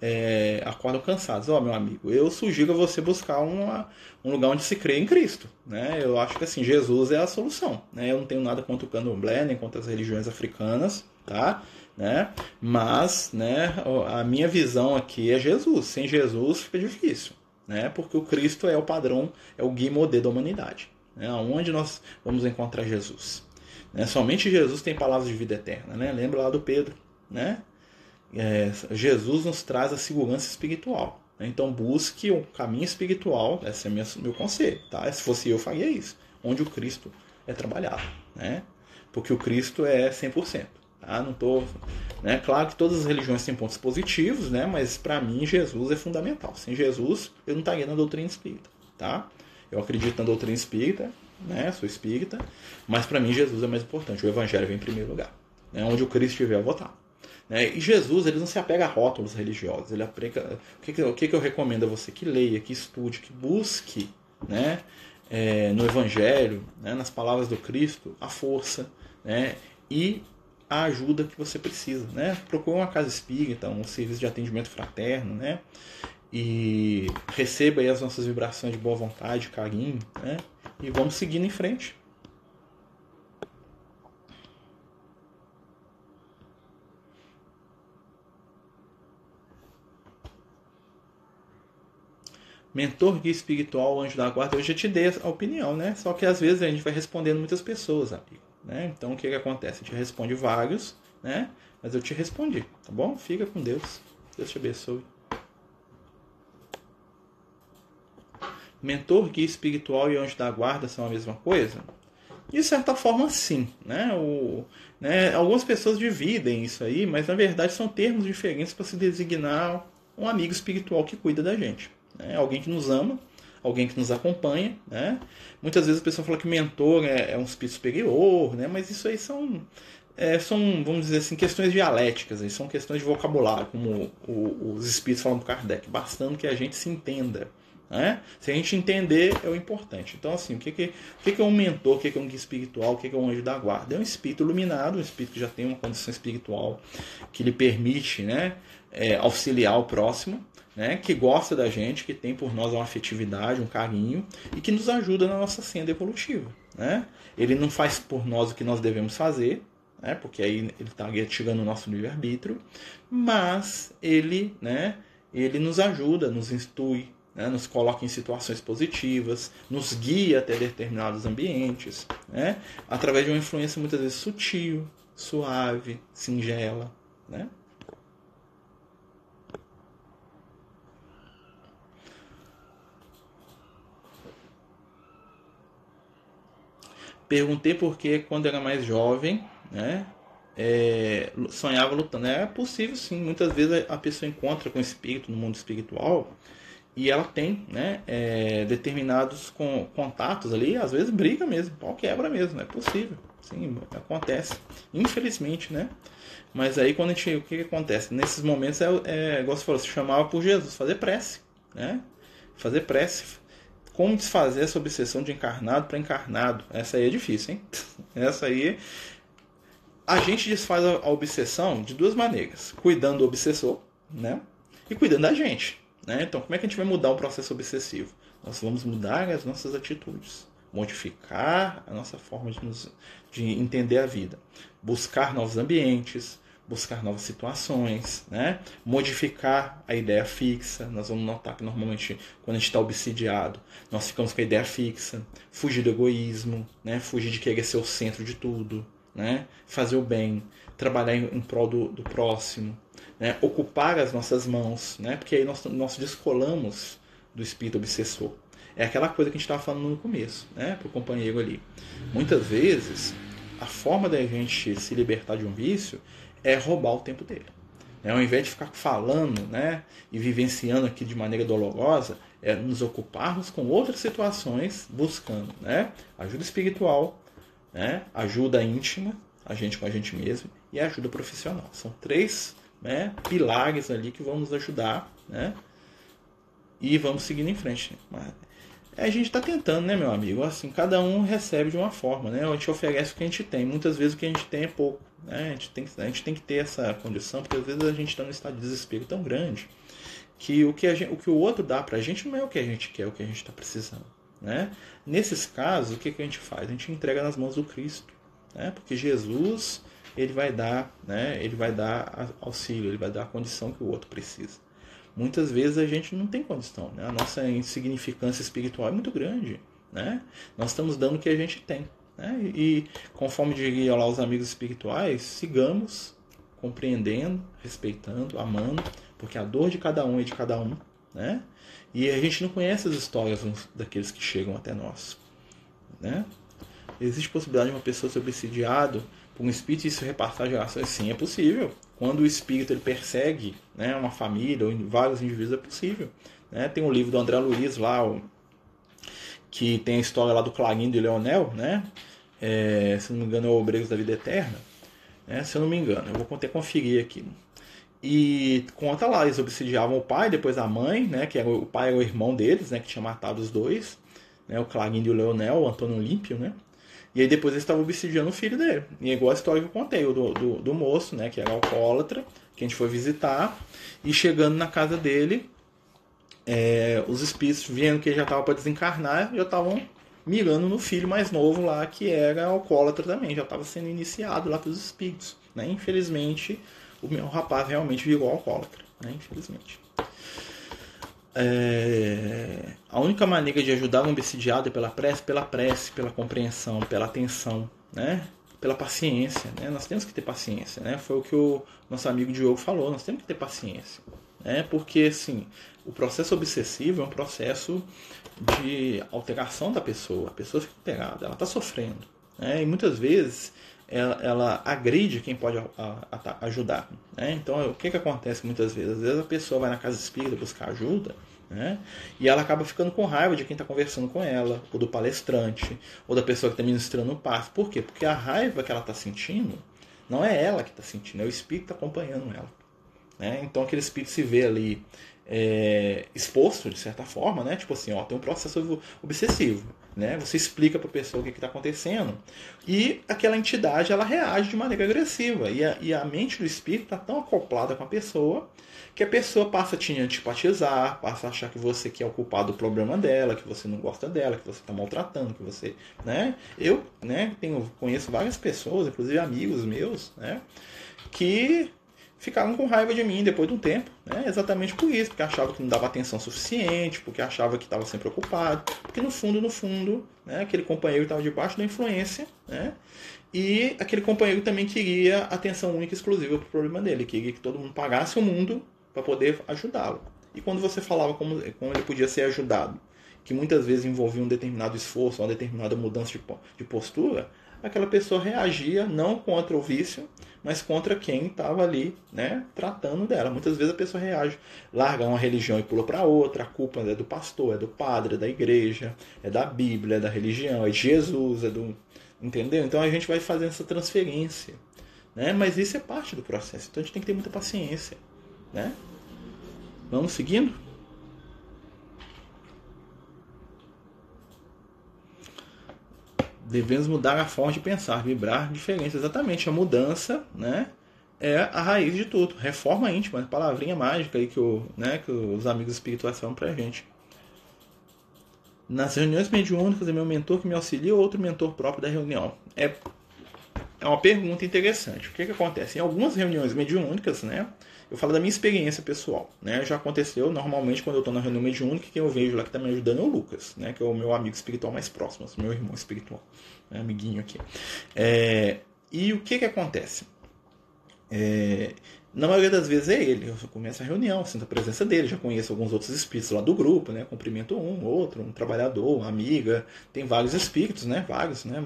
é, acordam cansados. Ó, oh, meu amigo, eu sugiro você buscar uma, um lugar onde se crê em Cristo, né, eu acho que assim, Jesus é a solução, né, eu não tenho nada contra o candomblé, nem contra as religiões africanas, tá, né, mas, né, a minha visão aqui é Jesus, sem Jesus fica difícil, né? porque o Cristo é o padrão, é o guia modelo da humanidade. Né? Onde nós vamos encontrar Jesus? Né? Somente Jesus tem palavras de vida eterna. Né? Lembra lá do Pedro. Né? É, Jesus nos traz a segurança espiritual. Né? Então busque um caminho espiritual, esse é o meu conselho. Tá? Se fosse eu faria isso. Onde o Cristo é trabalhado. Né? Porque o Cristo é 100%. Tá? Não tô, né? Claro que todas as religiões têm pontos positivos, né? Mas para mim Jesus é fundamental. Sem Jesus eu não estaria na doutrina espírita, tá? Eu acredito na doutrina espírita, né? Sou espírita, mas para mim Jesus é mais importante. O evangelho vem em primeiro lugar. Né? Onde o Cristo estiver, eu vou estar. Né? E Jesus ele não se apega a rótulos religiosos. Ele aplica, o, que, o que eu recomendo a você? Que leia, que estude, que busque né? É, no Evangelho, né? nas palavras do Cristo, a força né? e a ajuda que você precisa. Né? Procure uma casa espírita, um serviço de atendimento fraterno, né? e receba as nossas vibrações de boa vontade, carinho, né? e vamos seguindo em frente. Mentor, guia espiritual, anjo da guarda, eu já te dei a opinião, né? Só que às vezes a gente vai respondendo muitas pessoas, amigo. Né? Então o que, que acontece? A gente responde vários, né? Mas eu te respondi, tá bom? Fica com Deus. Deus te abençoe. Mentor, guia espiritual e anjo da guarda são a mesma coisa? De certa forma, sim. Né? O, né? Algumas pessoas dividem isso aí, mas na verdade são termos diferentes para se designar um amigo espiritual que cuida da gente né? alguém que nos ama, alguém que nos acompanha. Né? Muitas vezes a pessoa fala que mentor é, é um espírito superior, né? mas isso aí são, é, são, vamos dizer assim, questões dialéticas, são questões de vocabulário, como o, o, os espíritos falam para Kardec, bastando que a gente se entenda. Né? Se a gente entender, é o importante. Então, assim, o que, que, o que, que é um mentor, o que, que é um guia espiritual, o que, que é um anjo da guarda? É um espírito iluminado, um espírito que já tem uma condição espiritual que lhe permite né, é, auxiliar o próximo, né, que gosta da gente, que tem por nós uma afetividade, um carinho e que nos ajuda na nossa senda evolutiva. Né? Ele não faz por nós o que nós devemos fazer, né, porque aí ele está tirando o nosso livre-arbítrio, mas ele, né, ele nos ajuda, nos instrui, né, nos coloca em situações positivas, nos guia até determinados ambientes, né, através de uma influência muitas vezes sutil, suave, singela. Né? Perguntei porque quando era mais jovem, né, é, sonhava lutando. É possível sim, muitas vezes a pessoa encontra com o espírito no mundo espiritual e ela tem né, é, determinados com, contatos ali, às vezes briga mesmo, pau quebra mesmo, é possível. Sim, acontece. Infelizmente, né? Mas aí quando a gente. O que, que acontece? Nesses momentos é, é igual você falou, se chamava por Jesus, fazer prece. Né? Fazer prece, como desfazer essa obsessão de encarnado para encarnado? Essa aí é difícil, hein? Essa aí. A gente desfaz a obsessão de duas maneiras: cuidando do obsessor, né? E cuidando da gente. Né? Então, como é que a gente vai mudar o processo obsessivo? Nós vamos mudar as nossas atitudes, modificar a nossa forma de, nos, de entender a vida, buscar novos ambientes, buscar novas situações, né? modificar a ideia fixa. Nós vamos notar que normalmente quando a gente está obsidiado, nós ficamos com a ideia fixa, fugir do egoísmo, né? fugir de querer ser o centro de tudo, né? fazer o bem, trabalhar em, em prol do, do próximo, né? ocupar as nossas mãos, né? porque aí nós, nós descolamos do espírito obsessor. É aquela coisa que a gente estava falando no começo, né? para o companheiro ali. Muitas vezes, a forma da gente se libertar de um vício é roubar o tempo dele. É, ao invés de ficar falando né, e vivenciando aqui de maneira dolorosa, é nos ocuparmos com outras situações, buscando né, ajuda espiritual, né, ajuda íntima, a gente com a gente mesmo, e ajuda profissional. São três né, pilares ali que vão nos ajudar né, e vamos seguindo em frente. Mas a gente está tentando, né, meu amigo? Assim, cada um recebe de uma forma, né? A gente oferece o que a gente tem. Muitas vezes o que a gente tem é pouco. Né? A, gente tem, a gente tem que ter essa condição, porque às vezes a gente está num estado de desespero tão grande que o que, gente, o, que o outro dá para a gente não é o que a gente quer, é o que a gente está precisando. Né? Nesses casos, o que, que a gente faz? A gente entrega nas mãos do Cristo. Né? Porque Jesus ele vai dar, né? ele vai dar auxílio, ele vai dar a condição que o outro precisa. Muitas vezes a gente não tem condição, né? a nossa insignificância espiritual é muito grande. Né? Nós estamos dando o que a gente tem. Né? E conforme diriam lá os amigos espirituais, sigamos compreendendo, respeitando, amando, porque a dor de cada um é de cada um. Né? E a gente não conhece as histórias daqueles que chegam até nós. Né? Existe possibilidade de uma pessoa ser obsidiado por um espírito isso repassar gerações? Sim, é possível. Quando o espírito ele persegue né, uma família ou vários indivíduos, é possível. Né? Tem um livro do André Luiz lá, que tem a história lá do Clarindo e Leonel, né? É, se não me engano é o Obreiros da Vida Eterna, né? se eu não me engano, eu vou até conferir aqui. E conta lá, eles obsidiavam o pai, depois a mãe, né? Que era, o pai era o irmão deles, né? Que tinha matado os dois, né? O Clarindo e o Leonel, o Antônio Olímpio, né? E aí depois eles estavam obsidiando o filho dele. E é igual a história que eu contei, o do, do, do moço, né? Que era alcoólatra, que a gente foi visitar. E chegando na casa dele, é, os espíritos, vendo que ele já estava para desencarnar, já estavam mirando no filho mais novo lá, que era alcoólatra também, já estava sendo iniciado lá pelos espíritos. Né? Infelizmente, o meu rapaz realmente virou alcoólatra, né? infelizmente. É... A única maneira de ajudar o obsidiado é pela prece, pela prece, pela compreensão, pela atenção, né? pela paciência. Né? Nós temos que ter paciência. Né? Foi o que o nosso amigo Diogo falou, nós temos que ter paciência. Né? Porque assim, o processo obsessivo é um processo de alteração da pessoa. A pessoa fica alterada, ela está sofrendo. Né? E muitas vezes ela, ela agride quem pode a, a, ajudar. Né? Então, o que, que acontece muitas vezes? Às vezes a pessoa vai na casa espírita buscar ajuda né? e ela acaba ficando com raiva de quem está conversando com ela, ou do palestrante, ou da pessoa que está ministrando o passo. Por quê? Porque a raiva que ela está sentindo não é ela que está sentindo, é o espírito que está acompanhando ela. Né? Então aquele espírito se vê ali é, exposto de certa forma, né? Tipo assim, ó, tem um processo obsessivo, né? Você explica para a pessoa o que está acontecendo e aquela entidade ela reage de maneira agressiva e a, e a mente do espírito está tão acoplada com a pessoa que a pessoa passa a te antipatizar, passa a achar que você que é o culpado do problema dela, que você não gosta dela, que você está maltratando, que você, né? Eu, né? Tenho conheço várias pessoas, inclusive amigos meus, né? Que ficaram com raiva de mim depois de um tempo, né? exatamente por isso, porque achava que não dava atenção suficiente, porque achava que estava sempre ocupado, porque no fundo, no fundo, né, aquele companheiro estava debaixo da influência, né? e aquele companheiro também queria atenção única e exclusiva para o problema dele, queria que todo mundo pagasse o mundo para poder ajudá-lo. E quando você falava como, como ele podia ser ajudado, que muitas vezes envolvia um determinado esforço, uma determinada mudança de, de postura, aquela pessoa reagia não contra o vício, mas contra quem estava ali, né, tratando dela. Muitas vezes a pessoa reage, larga uma religião e pula para outra, a culpa é do pastor, é do padre, é da igreja, é da Bíblia, é da religião, é de Jesus, é do entendeu? Então a gente vai fazendo essa transferência, né? Mas isso é parte do processo. Então a gente tem que ter muita paciência, né? Vamos seguindo? Devemos mudar a forma de pensar, vibrar diferente. Exatamente, a mudança, né? É a raiz de tudo. Reforma íntima, palavrinha mágica aí que, o, né, que os amigos espirituais falam pra gente. Nas reuniões mediúnicas é meu mentor que me auxilia ou outro mentor próprio da reunião? É, é uma pergunta interessante. O que, que acontece? Em algumas reuniões mediúnicas, né? Eu falo da minha experiência pessoal, né? Já aconteceu normalmente quando eu estou na reunião mediúnica, quem eu vejo lá que está me ajudando é o Lucas, né? Que é o meu amigo espiritual mais próximo, meu irmão espiritual, né? amiguinho aqui. É... E o que que acontece? É... Na maioria das vezes é ele. Eu começo a reunião, sinto a presença dele, já conheço alguns outros espíritos lá do grupo, né? Cumprimento um, outro, um trabalhador, uma amiga. Tem vários espíritos, né? Vários, né?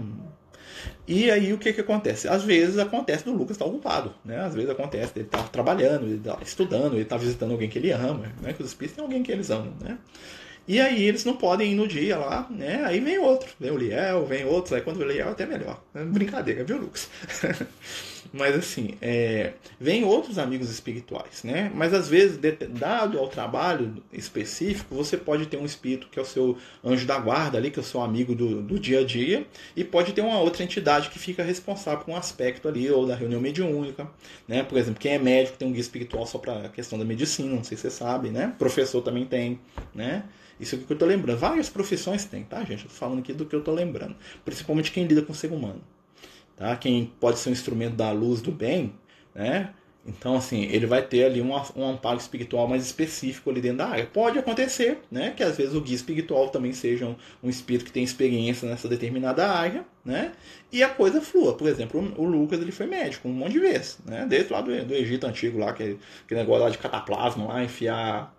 E aí o que, que acontece? Às vezes acontece do Lucas estar ocupado, né? Às vezes acontece ele estar tá trabalhando, ele estar tá estudando, ele estar tá visitando alguém que ele ama, né? Que os espíritos têm alguém que eles amam, né? E aí eles não podem ir no dia lá, né? Aí vem outro, vem o Liel, vem outros, aí quando o Liel é até melhor. Brincadeira, viu, Lucas? Mas assim, é, vem outros amigos espirituais, né? Mas às vezes, dado ao trabalho específico, você pode ter um espírito que é o seu anjo da guarda ali, que é o seu amigo do, do dia a dia, e pode ter uma outra entidade que fica responsável por um aspecto ali, ou da reunião mediúnica, né? Por exemplo, quem é médico tem um guia espiritual só para a questão da medicina, não sei se você sabe, né? Professor também tem, né? Isso é o que eu estou lembrando. Várias profissões tem, tá, gente? Eu tô falando aqui do que eu estou lembrando. Principalmente quem lida com o ser humano tá? Quem pode ser um instrumento da luz do bem, né? Então, assim, ele vai ter ali um, um amparo espiritual mais específico ali dentro da área. Pode acontecer, né? Que às vezes o guia espiritual também seja um, um espírito que tem experiência nessa determinada área, né? E a coisa flua. Por exemplo, o, Lucas ele foi médico um monte de vezes, né? Desde lá do, do Egito Antigo, lá, que, aquele negócio lá de cataplasma, lá, enfiar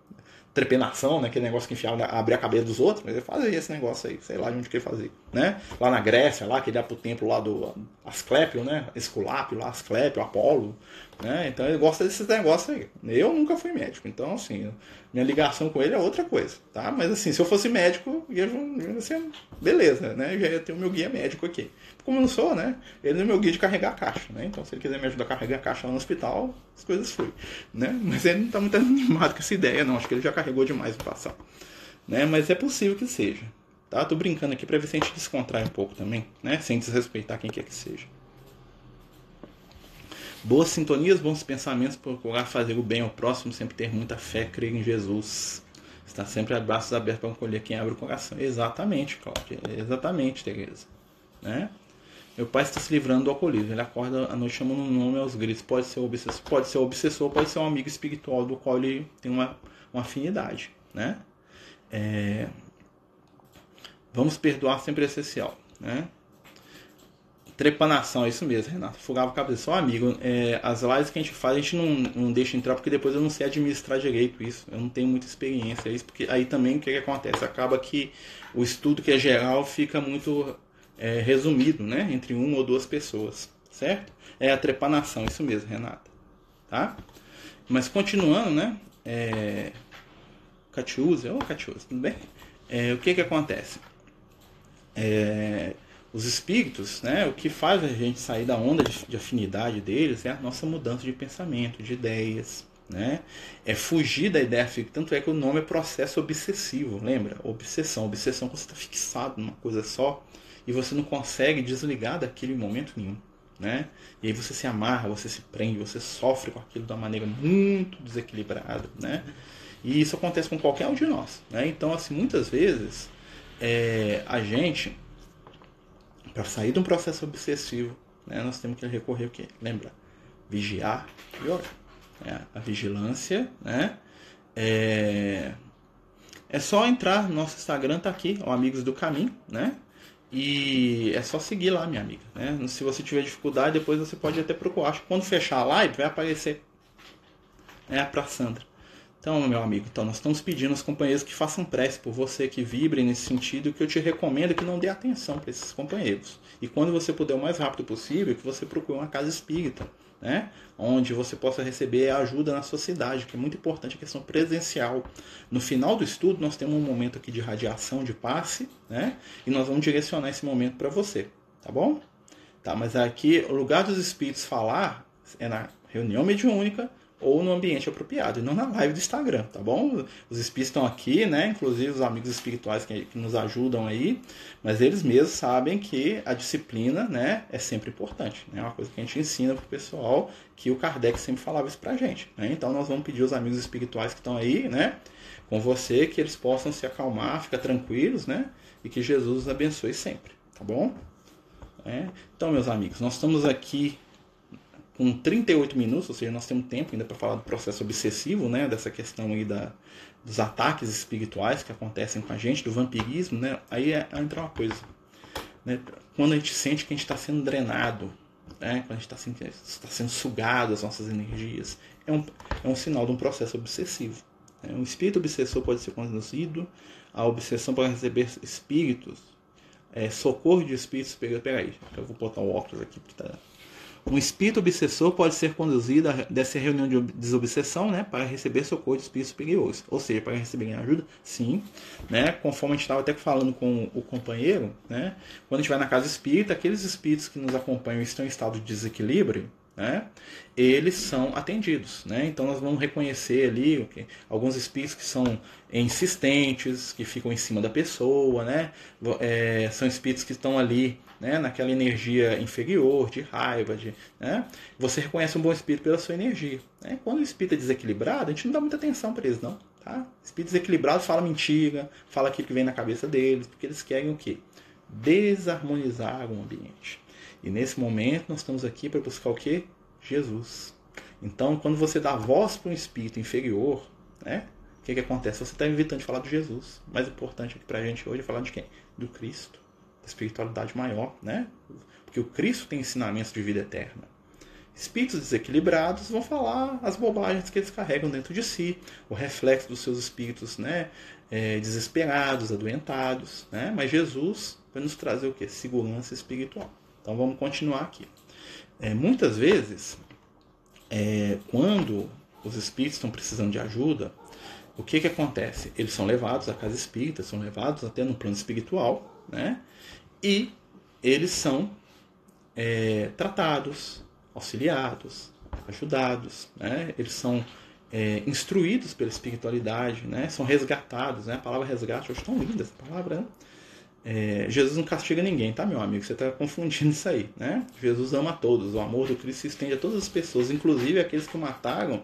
trepenação, né? Aquele negócio que enfiava, abria a cabeça dos outros, mas ele fazia esse negócio aí, sei lá de onde que ele fazia, né? Lá na Grécia, lá, que ele ia pro templo lá do Asclépio, né? Esculápio lá, Asclépio, Apolo, né? Então ele gosta desses negócios aí. Eu nunca fui médico, então assim, minha ligação com ele é outra coisa, tá? Mas assim, se eu fosse médico, ia, ia ser beleza, né? Eu já ia ter o meu guia médico aqui. Como eu não sou, né? Ele é meu guia de carregar a caixa, né? Então se ele quiser me ajudar a carregar a caixa lá no hospital, as coisas fluem, né? Mas ele não tá muito animado com essa ideia, não. Acho que ele já carregou demais no passado, né? Mas é possível que seja, tá? Tô brincando aqui pra ver se a gente descontrai um pouco também, né? Sem desrespeitar quem quer que seja. Boas sintonias, bons pensamentos, procurar fazer o bem ao próximo, sempre ter muita fé, crer em Jesus. Está sempre a braços abertos para acolher quem abre o coração. Exatamente, Cláudia. Exatamente, Tereza. Né? Meu pai está se livrando do alcoolismo. Ele acorda à noite chamando um nome aos gritos. Pode ser obsessor, pode ser obsessor, pode ser um amigo espiritual do qual ele tem uma, uma afinidade. Né? É... Vamos perdoar sempre é essencial. Né? Trepanação, é isso mesmo, Renato. Fugava a cabeça. Só amigo, é, as lives que a gente faz, a gente não, não deixa entrar, porque depois eu não sei administrar direito isso. Eu não tenho muita experiência. Isso porque aí também o que, que acontece? Acaba que o estudo que é geral fica muito é, resumido, né? Entre uma ou duas pessoas, certo? É a trepanação, isso mesmo, Renata. Tá? Mas continuando, né? É... Catiúza, ô Catiúza, tudo bem? É, o que que acontece? É, os espíritos, né, o que faz a gente sair da onda de, de, afinidade deles é a nossa mudança de pensamento, de ideias, né? É fugir da ideia fixa. Tanto é que o nome é processo obsessivo, lembra? Obsessão. Obsessão quando você está fixado numa coisa só e você não consegue desligar daquilo em momento nenhum. Né? E aí você se amarra, você se prende, você sofre com aquilo de uma maneira muito desequilibrada, né? E isso acontece com qualquer um de nós, né? Então, assim, muitas vezes é, a gente para sair de um processo obsessivo, né, nós temos que recorrer o quê? Lembra? Vigiar e orar. É, a vigilância, né? É, é só entrar no nosso Instagram, tá aqui, o Amigos do Caminho, né? E é só seguir lá, minha amiga. Né? Se você tiver dificuldade, depois você pode até procurar. Acho que quando fechar a live, vai aparecer é, para Sandra. Então, meu amigo, então nós estamos pedindo aos companheiros que façam prece por você, que vibrem nesse sentido, que eu te recomendo que não dê atenção para esses companheiros. E quando você puder o mais rápido possível, que você procure uma casa espírita, né? onde você possa receber ajuda na sociedade, que é muito importante a questão presencial. No final do estudo, nós temos um momento aqui de radiação de passe, né? e nós vamos direcionar esse momento para você, tá bom? Tá, mas aqui, o lugar dos espíritos falar é na reunião mediúnica, ou no ambiente apropriado, e não na live do Instagram, tá bom? Os espíritos estão aqui, né? Inclusive os amigos espirituais que, que, nos ajudam aí, mas eles mesmos sabem que a disciplina, né, é sempre importante, né? É uma coisa que a gente ensina pro pessoal, que o Kardec sempre falava isso pra gente, né? Então nós vamos pedir aos amigos espirituais que estão aí, né, com você, que eles possam se acalmar, ficar tranquilos, né? E que Jesus os abençoe sempre, tá bom? É. Então, meus amigos, nós estamos aqui com 38 minutos, ou seja, nós temos tempo ainda para falar do processo obsessivo, né, dessa questão aí da, dos ataques espirituais que acontecem com a gente, do vampirismo, né, aí é, entra uma coisa, né, quando a gente sente que a gente está sendo drenado, né, quando a gente está sendo, está sendo sugado as nossas energias, é um, é um sinal de um processo obsessivo. Né, um espírito obsessor pode ser conduzido, a obsessão pode receber espíritos, é, socorro de espíritos superiores. Peraí, eu vou botar o óculos aqui porque está um espírito obsessor pode ser conduzido dessa reunião de desobsessão né, para receber socorro de espíritos superiores. Ou seja, para receber ajuda, sim. Né, conforme a gente estava até falando com o companheiro, né, quando a gente vai na casa espírita, aqueles espíritos que nos acompanham estão em estado de desequilíbrio, né, eles são atendidos. Né? Então nós vamos reconhecer ali okay, alguns espíritos que são insistentes, que ficam em cima da pessoa, né? É, são espíritos que estão ali né, naquela energia inferior, de raiva, de, né, você reconhece um bom espírito pela sua energia. Né? Quando o espírito é desequilibrado, a gente não dá muita atenção para eles, não. Tá? Espírito desequilibrado fala mentira, fala aquilo que vem na cabeça deles, porque eles querem o quê? Desarmonizar o ambiente. E nesse momento nós estamos aqui para buscar o quê? Jesus. Então, quando você dá voz para um espírito inferior, né, o que, que acontece? Você está evitando de falar de Jesus. Mais importante aqui para a gente hoje é falar de quem? Do Cristo espiritualidade maior, né? Porque o Cristo tem ensinamentos de vida eterna. Espíritos desequilibrados vão falar as bobagens que eles carregam dentro de si, o reflexo dos seus espíritos né, é, desesperados, adoentados. Né? Mas Jesus vai nos trazer o que? Segurança espiritual. Então vamos continuar aqui. É, muitas vezes, é, quando os espíritos estão precisando de ajuda, o que, que acontece? Eles são levados à casa espírita, são levados até no plano espiritual, né? E eles são é, tratados, auxiliados, ajudados, né? eles são é, instruídos pela espiritualidade, né? são resgatados. Né? A palavra resgate, acho tão linda essa palavra. Né? É, Jesus não castiga ninguém, tá, meu amigo? Você está confundindo isso aí. Né? Jesus ama a todos, o amor do Cristo se estende a todas as pessoas, inclusive aqueles que o mataram,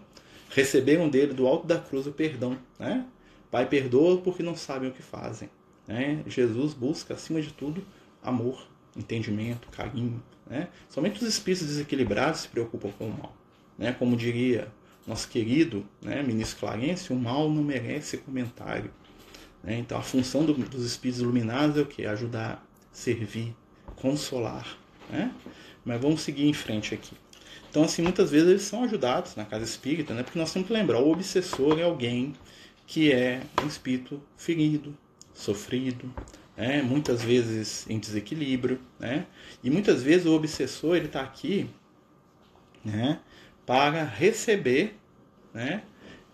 receberam dele do alto da cruz o perdão. Né? Pai, perdoa porque não sabem o que fazem. Né? Jesus busca, acima de tudo, amor, entendimento, carinho. Né? Somente os espíritos desequilibrados se preocupam com o mal. Né? Como diria nosso querido né, ministro Clarence, o mal não merece comentário. Né? Então a função do, dos espíritos iluminados é o que? Ajudar, servir, consolar. Né? Mas vamos seguir em frente aqui. Então, assim, muitas vezes eles são ajudados na casa espírita, né? porque nós temos que lembrar: o obsessor é alguém que é um espírito ferido, sofrido, né? muitas vezes em desequilíbrio, né? e muitas vezes o obsessor ele está aqui, né? para receber, né?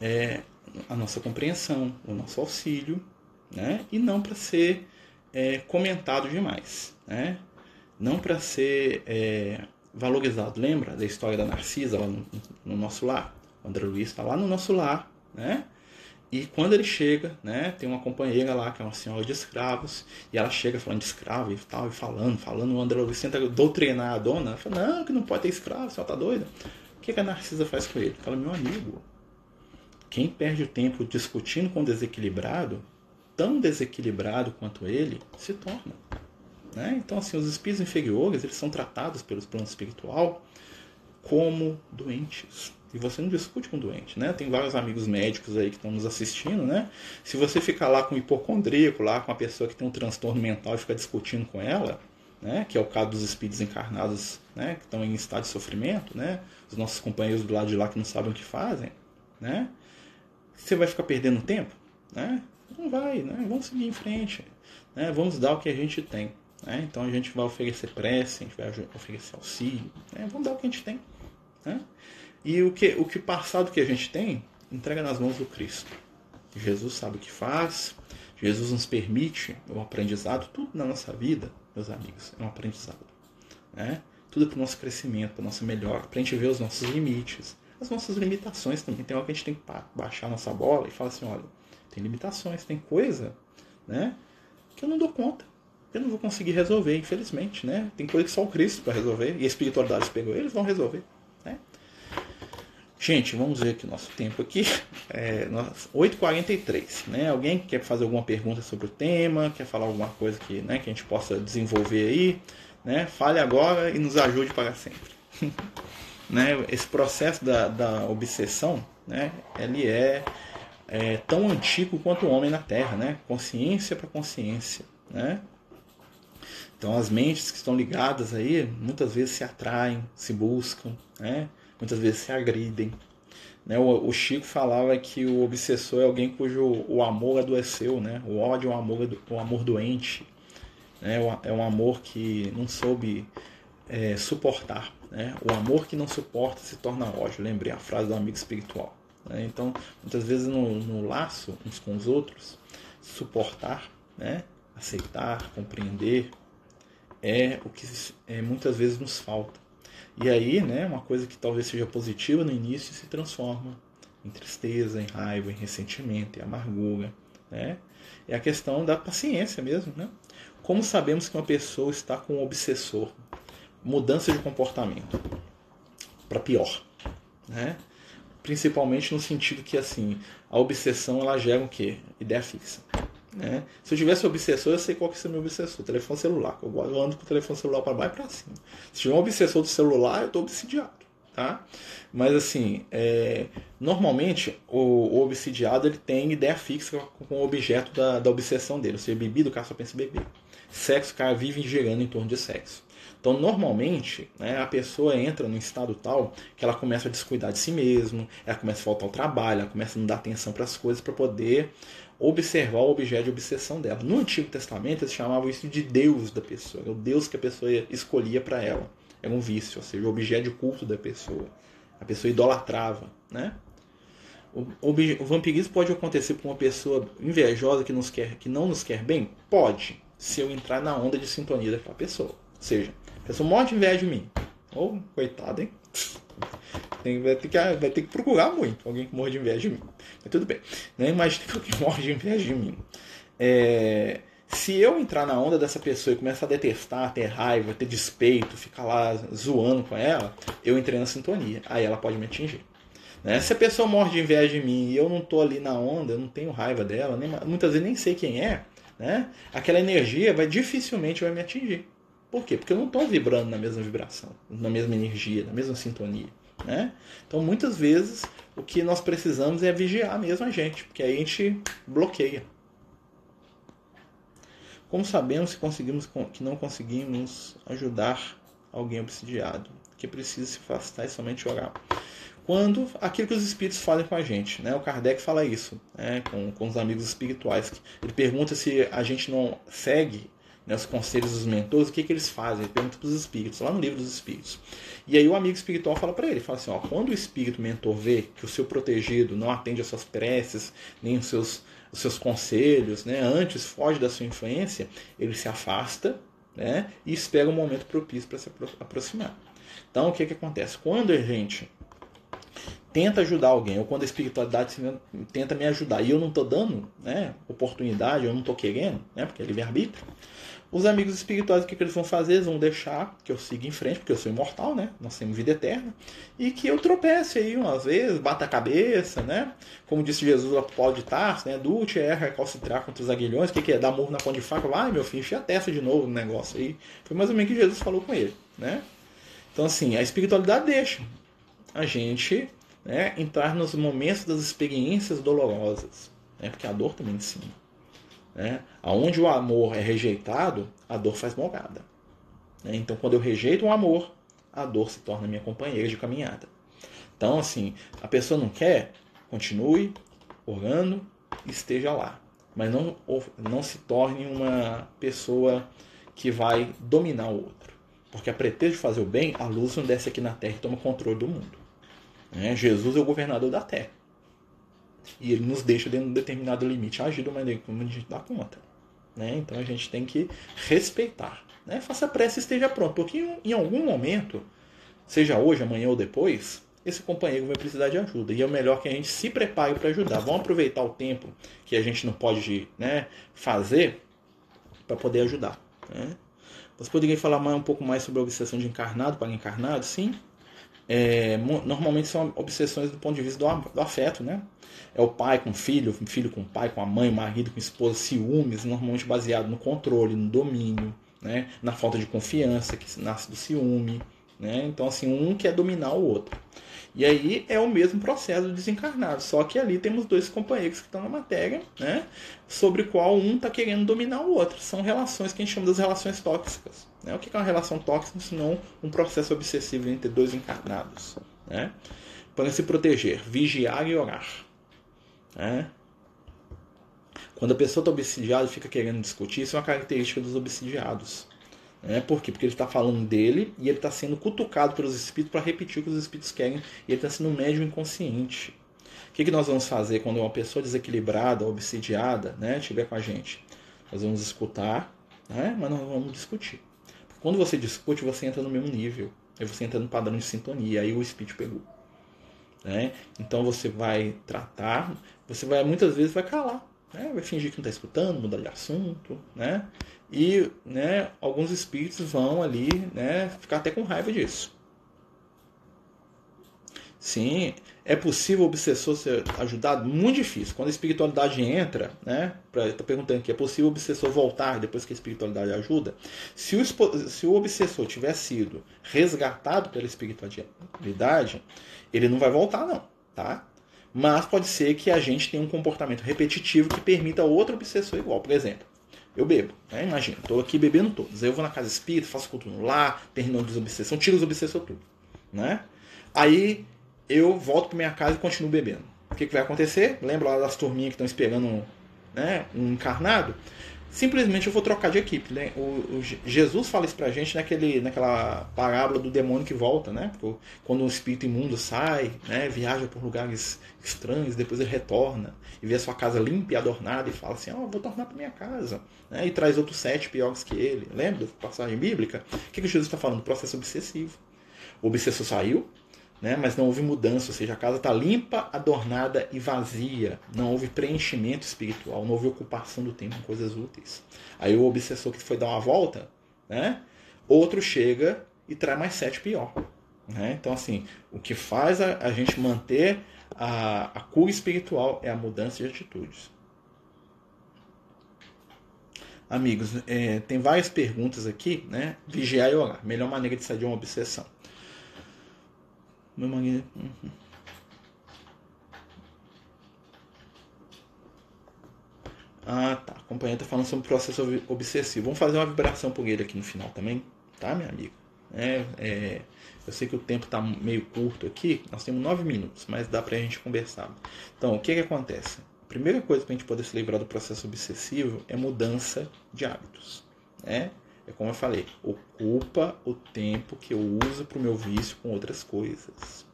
É, a nossa compreensão, o nosso auxílio, né? e não para ser é, comentado demais, né? não para ser é, valorizado. Lembra da história da Narcisa lá no, no nosso lar? O André Luiz está lá no nosso lar, né? E quando ele chega, né, tem uma companheira lá que é uma senhora de escravos, e ela chega falando de escravo e tal, e falando, falando, o André Luiz tenta doutrinar a dona, fala, não, que não pode ter escravo, a senhora tá doida. O que, que a Narcisa faz com ele? Fala, meu amigo, quem perde o tempo discutindo com o desequilibrado, tão desequilibrado quanto ele, se torna. Né? Então, assim, os espíritos inferiores, eles são tratados pelos planos espiritual como doentes. E você não discute com o doente, né? Tem vários amigos médicos aí que estão nos assistindo, né? Se você ficar lá com um hipocondríaco, lá com uma pessoa que tem um transtorno mental e ficar discutindo com ela, né? Que é o caso dos espíritos encarnados, né? Que estão em estado de sofrimento, né? Os nossos companheiros do lado de lá que não sabem o que fazem, né? Você vai ficar perdendo tempo, né? Não vai, né? Vamos seguir em frente, né? Vamos dar o que a gente tem, né? Então a gente vai oferecer prece, a gente vai oferecer auxílio, né? Vamos dar o que a gente tem, né? E o que, o que passado que a gente tem, entrega nas mãos do Cristo. Jesus sabe o que faz, Jesus nos permite o aprendizado, tudo na nossa vida, meus amigos, é um aprendizado. Né? Tudo para o nosso crescimento, para a nossa melhora, para a gente ver os nossos limites, as nossas limitações também. Tem hora que a gente tem que baixar nossa bola e falar assim, olha, tem limitações, tem coisa né, que eu não dou conta, eu não vou conseguir resolver, infelizmente. Né? Tem coisa que só o Cristo para resolver, e a espiritualidade pegou eles, vão resolver. Gente, vamos ver aqui o nosso tempo aqui. É, 8h43. Né? Alguém quer fazer alguma pergunta sobre o tema, quer falar alguma coisa que, né, que a gente possa desenvolver aí, né? Fale agora e nos ajude para sempre. né? Esse processo da, da obsessão, né? Ele é, é tão antigo quanto o homem na Terra, né? Consciência para consciência, né? Então as mentes que estão ligadas aí muitas vezes se atraem, se buscam, né? Muitas vezes se agridem. Né? O, o, Chico falava que o obsessor é alguém cujo o amor adoeceu, né? o ódio é um amor, um amor doente, né? é um amor que não soube é, suportar. Né? O amor que não suporta se torna ódio. Lembrei a frase do amigo espiritual. Né? Então, muitas vezes no, no laço uns com os outros, suportar, né? aceitar, compreender, é o que é, muitas vezes nos falta. E aí, né, uma coisa que talvez seja positiva no início se transforma em tristeza, em raiva, em ressentimento, em amargura, né? É a questão da paciência mesmo, né? Como sabemos que uma pessoa está com um obsessor? Mudança de comportamento para pior, né? Principalmente no sentido que assim, a obsessão ela gera o quê? Ideia fixa. Né? Se eu tivesse obsessor, eu sei qual que é o meu obsessor. Telefone celular. Eu ando com o telefone celular para baixo e para cima. Se tiver um obsessor do celular, eu estou obsidiado. Tá? Mas assim, é, normalmente o, o, obsidiado ele tem ideia fixa com o objeto da, da obsessão dele. Ou seja, bebida, o cara só pensa em beber. Sexo, o cara vive girando em torno de sexo. Então, normalmente, né, a pessoa entra num estado tal que ela começa a descuidar de si mesmo, ela começa a faltar ao trabalho, ela começa a não dar atenção para as coisas para poder observar o objeto de obsessão dela. No Antigo Testamento, eles chamavam isso de Deus da pessoa, é o Deus que a pessoa escolhia para ela. É um vício, ou seja, o objeto de culto da pessoa. A pessoa idolatrava, né? O, o vampirismo pode acontecer por uma pessoa invejosa que, nos quer, que não nos quer bem? Pode, se eu entrar na onda de sintonia daquela pessoa. Ou seja, a pessoa morre de inveja de mim. Ou, oh, coitado, hein? Tem, vai, ter que, vai ter que procurar muito alguém que morre de inveja de mim. Mas tudo bem. Né? Imagina que alguém morre de inveja de mim. É, se eu entrar na onda dessa pessoa e começar a detestar, ter raiva, ter despeito, ficar lá zoando com ela, eu entrei na sintonia. Aí ela pode me atingir. Né? Se a pessoa morre de inveja de mim e eu não estou ali na onda, eu não tenho raiva dela, nem, muitas vezes nem sei quem é, né? aquela energia vai dificilmente vai me atingir. Por quê? Porque eu não estou vibrando na mesma vibração, na mesma energia, na mesma sintonia. Né? Então, muitas vezes, o que nós precisamos é vigiar mesmo a gente, porque aí a gente bloqueia. Como sabemos que, conseguimos, que não conseguimos ajudar alguém obsidiado? Que precisa se afastar e somente orar quando aquilo que os espíritos fazem com a gente. Né? O Kardec fala isso né? com, com os amigos espirituais. Ele pergunta se a gente não segue né, os conselhos dos mentores, o que, que eles fazem? Ele pergunta para os espíritos, lá no livro dos espíritos. E aí o amigo espiritual fala para ele, fala assim, ó, quando o espírito mentor vê que o seu protegido não atende às suas preces, nem os seus, os seus conselhos, né, antes foge da sua influência, ele se afasta né, e espera um momento propício para se aproximar. Então o que, que acontece? Quando a gente tenta ajudar alguém, ou quando a espiritualidade tenta me ajudar e eu não estou dando né, oportunidade, eu não estou querendo, né, porque é livre-arbítrio, os amigos espirituais, o que, que eles vão fazer? Eles vão deixar que eu siga em frente, porque eu sou imortal, né? Nós temos vida eterna. E que eu tropece aí umas vezes, bata a cabeça, né? Como disse Jesus a Paulo de Tarso, né? Dute é recalcitrar contra os aguilhões. O que, que é? Dar murro na ponta de faca. Vai, meu filho, enfia a testa de novo no negócio aí. Foi mais ou menos o que Jesus falou com ele, né? Então, assim, a espiritualidade deixa a gente né, entrar nos momentos das experiências dolorosas, né, porque a dor também ensina. Né? Onde o amor é rejeitado, a dor faz morada. Né? Então, quando eu rejeito o amor, a dor se torna minha companheira de caminhada. Então, assim, a pessoa não quer, continue orando, esteja lá. Mas não, não se torne uma pessoa que vai dominar o outro. Porque a pretexto de fazer o bem, a luz não desce aqui na terra e toma controle do mundo. Né? Jesus é o governador da terra. E ele nos deixa dentro de um determinado limite agir de uma maneira como a gente dá conta. Né? Então a gente tem que respeitar. Né? Faça a prece e esteja pronto. Porque em algum momento, seja hoje, amanhã ou depois, esse companheiro vai precisar de ajuda. E é melhor que a gente se prepare para ajudar. Vamos aproveitar o tempo que a gente não pode né, fazer para poder ajudar. Né? Você poderia falar mais, um pouco mais sobre a obsessão de encarnado para encarnado? Sim é, normalmente são obsessões do ponto de vista do, do, afeto, né? É o pai com o filho, o filho com o pai, com a mãe, o marido com a esposa, ciúmes, normalmente baseado no controle, no domínio, né? Na falta de confiança que nasce do ciúme, né? Então, assim, um quer dominar o outro. E aí é o mesmo processo do desencarnado, só que ali temos dois companheiros que estão na matéria, né? Sobre qual um está querendo dominar o outro. São relações que a gente chama das relações tóxicas. Né? O que é uma relação tóxica senão um processo obsessivo entre dois encarnados? Né? Para se proteger, vigiar e orar. Né? Quando a pessoa está obsidiada e fica querendo discutir, isso é uma característica dos obsidiados. Né? Por quê? Porque ele está falando dele e ele está sendo cutucado pelos espíritos para repetir o que os espíritos querem e ele está sendo um médium inconsciente. O que, que nós vamos fazer quando uma pessoa desequilibrada, obsidiada, né, estiver com a gente? Nós vamos escutar, né, mas nós vamos discutir. Quando você discute, você entra no mesmo nível. Aí você entra no padrão de sintonia. Aí o espírito pegou. Né? Então você vai tratar, você vai muitas vezes vai calar. Né? Vai fingir que não está escutando, mudar de assunto. Né? E né, alguns espíritos vão ali né, ficar até com raiva disso. Sim, é possível o obsessor ser ajudado? Muito difícil. Quando a espiritualidade entra, né? Estou perguntando aqui, é possível o obsessor voltar depois que a espiritualidade ajuda? Se o, se o obsessor tiver sido resgatado pela espiritualidade, ele não vai voltar, não, tá? Mas pode ser que a gente tenha um comportamento repetitivo que permita outro obsessor igual. Por exemplo, eu bebo. Né? Imagina, estou aqui bebendo todos. Eu vou na casa espírita, faço culto no lar, termino a desobsessão, tiro os obsessores tudo. Né? Aí eu volto para minha casa e continuo bebendo. O que, que vai acontecer? Lembra lá das turminhas que estão esperando né, um encarnado? simplesmente eu vou trocar de equipe. Né? O, o, Jesus fala isso pra gente naquele, naquela parábola do demônio que volta, né? Quando um espírito imundo sai, né? viaja por lugares estranhos, depois ele retorna e vê a sua casa limpa e adornada e fala assim: oh, vou tornar para minha casa. Né? E traz outros sete piores que ele. Lembra da passagem bíblica? O que, que Jesus está falando? Processo obsessivo. O obsessor saiu, né? mas não houve mudança, ou seja, a casa está limpa, adornada e vazia. Não houve preenchimento espiritual, não houve ocupação do tempo com coisas úteis. Aí o obsessor que foi dar uma volta, né? outro chega e traz mais sete pior. Né? Então, assim, o que faz a, a gente manter a, a cura espiritual é a mudança de atitudes. Amigos, é, tem várias perguntas aqui, né? Vigiar e orar. Melhor maneira de sair de uma obsessão. Meu magneto. Uhum. Ah, tá. A companheira tá falando sobre o processo obsessivo. Vamos fazer uma vibração por ele aqui no final também, tá, minha amiga? É, é, eu sei que o tempo está meio curto aqui, nós temos nove minutos, mas dá para a gente conversar. Então, o que, que acontece? A primeira coisa para a gente poder se livrar do processo obsessivo é mudança de hábitos. Né? É como eu falei, ocupa o tempo que eu uso para o meu vício com outras coisas.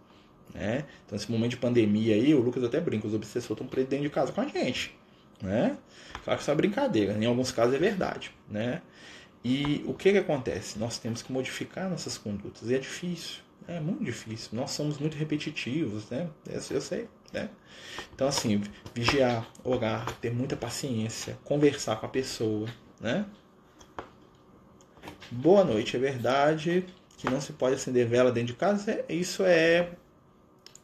Né? Então, nesse momento de pandemia aí, o Lucas até brinca, os obsessores estão presos dentro de casa com a gente. Né? Claro que isso é brincadeira, em alguns casos é verdade. Né? E o que, que acontece? Nós temos que modificar nossas condutas. E é difícil, é muito difícil. Nós somos muito repetitivos, né? Eu sei, né? Então, assim, vigiar, orar, ter muita paciência, conversar com a pessoa, né? Boa noite, é verdade que não se pode acender vela dentro de casa. É, isso é.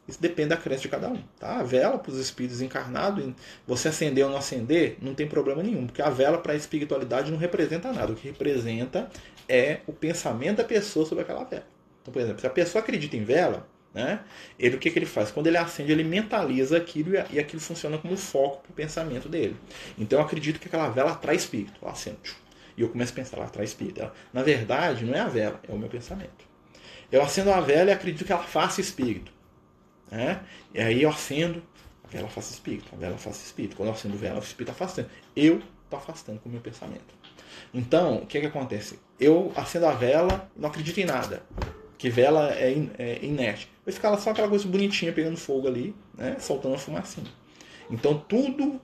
Isso depende da crença de cada um. Tá? A vela para os espíritos encarnados, você acender ou não acender, não tem problema nenhum, porque a vela para a espiritualidade não representa nada. O que representa é o pensamento da pessoa sobre aquela vela. Então, por exemplo, se a pessoa acredita em vela, né, ele o que, que ele faz? Quando ele acende, ele mentaliza aquilo e aquilo funciona como foco para o pensamento dele. Então eu acredito que aquela vela atrai espírito. Eu acendo. E eu começo a pensar, ela traz espírito. Na verdade, não é a vela, é o meu pensamento. Eu acendo a vela e acredito que ela faça espírito. Né? E aí eu acendo, a vela faça espírito, a vela faça espírito. Quando eu acendo a vela, o espírito está afastando. Eu estou afastando com o meu pensamento. Então, o que, é que acontece? Eu acendo a vela não acredito em nada. Que vela é, in, é inerte. Vai ficar só aquela coisa bonitinha pegando fogo ali, né? soltando a fumacinha. Então, tudo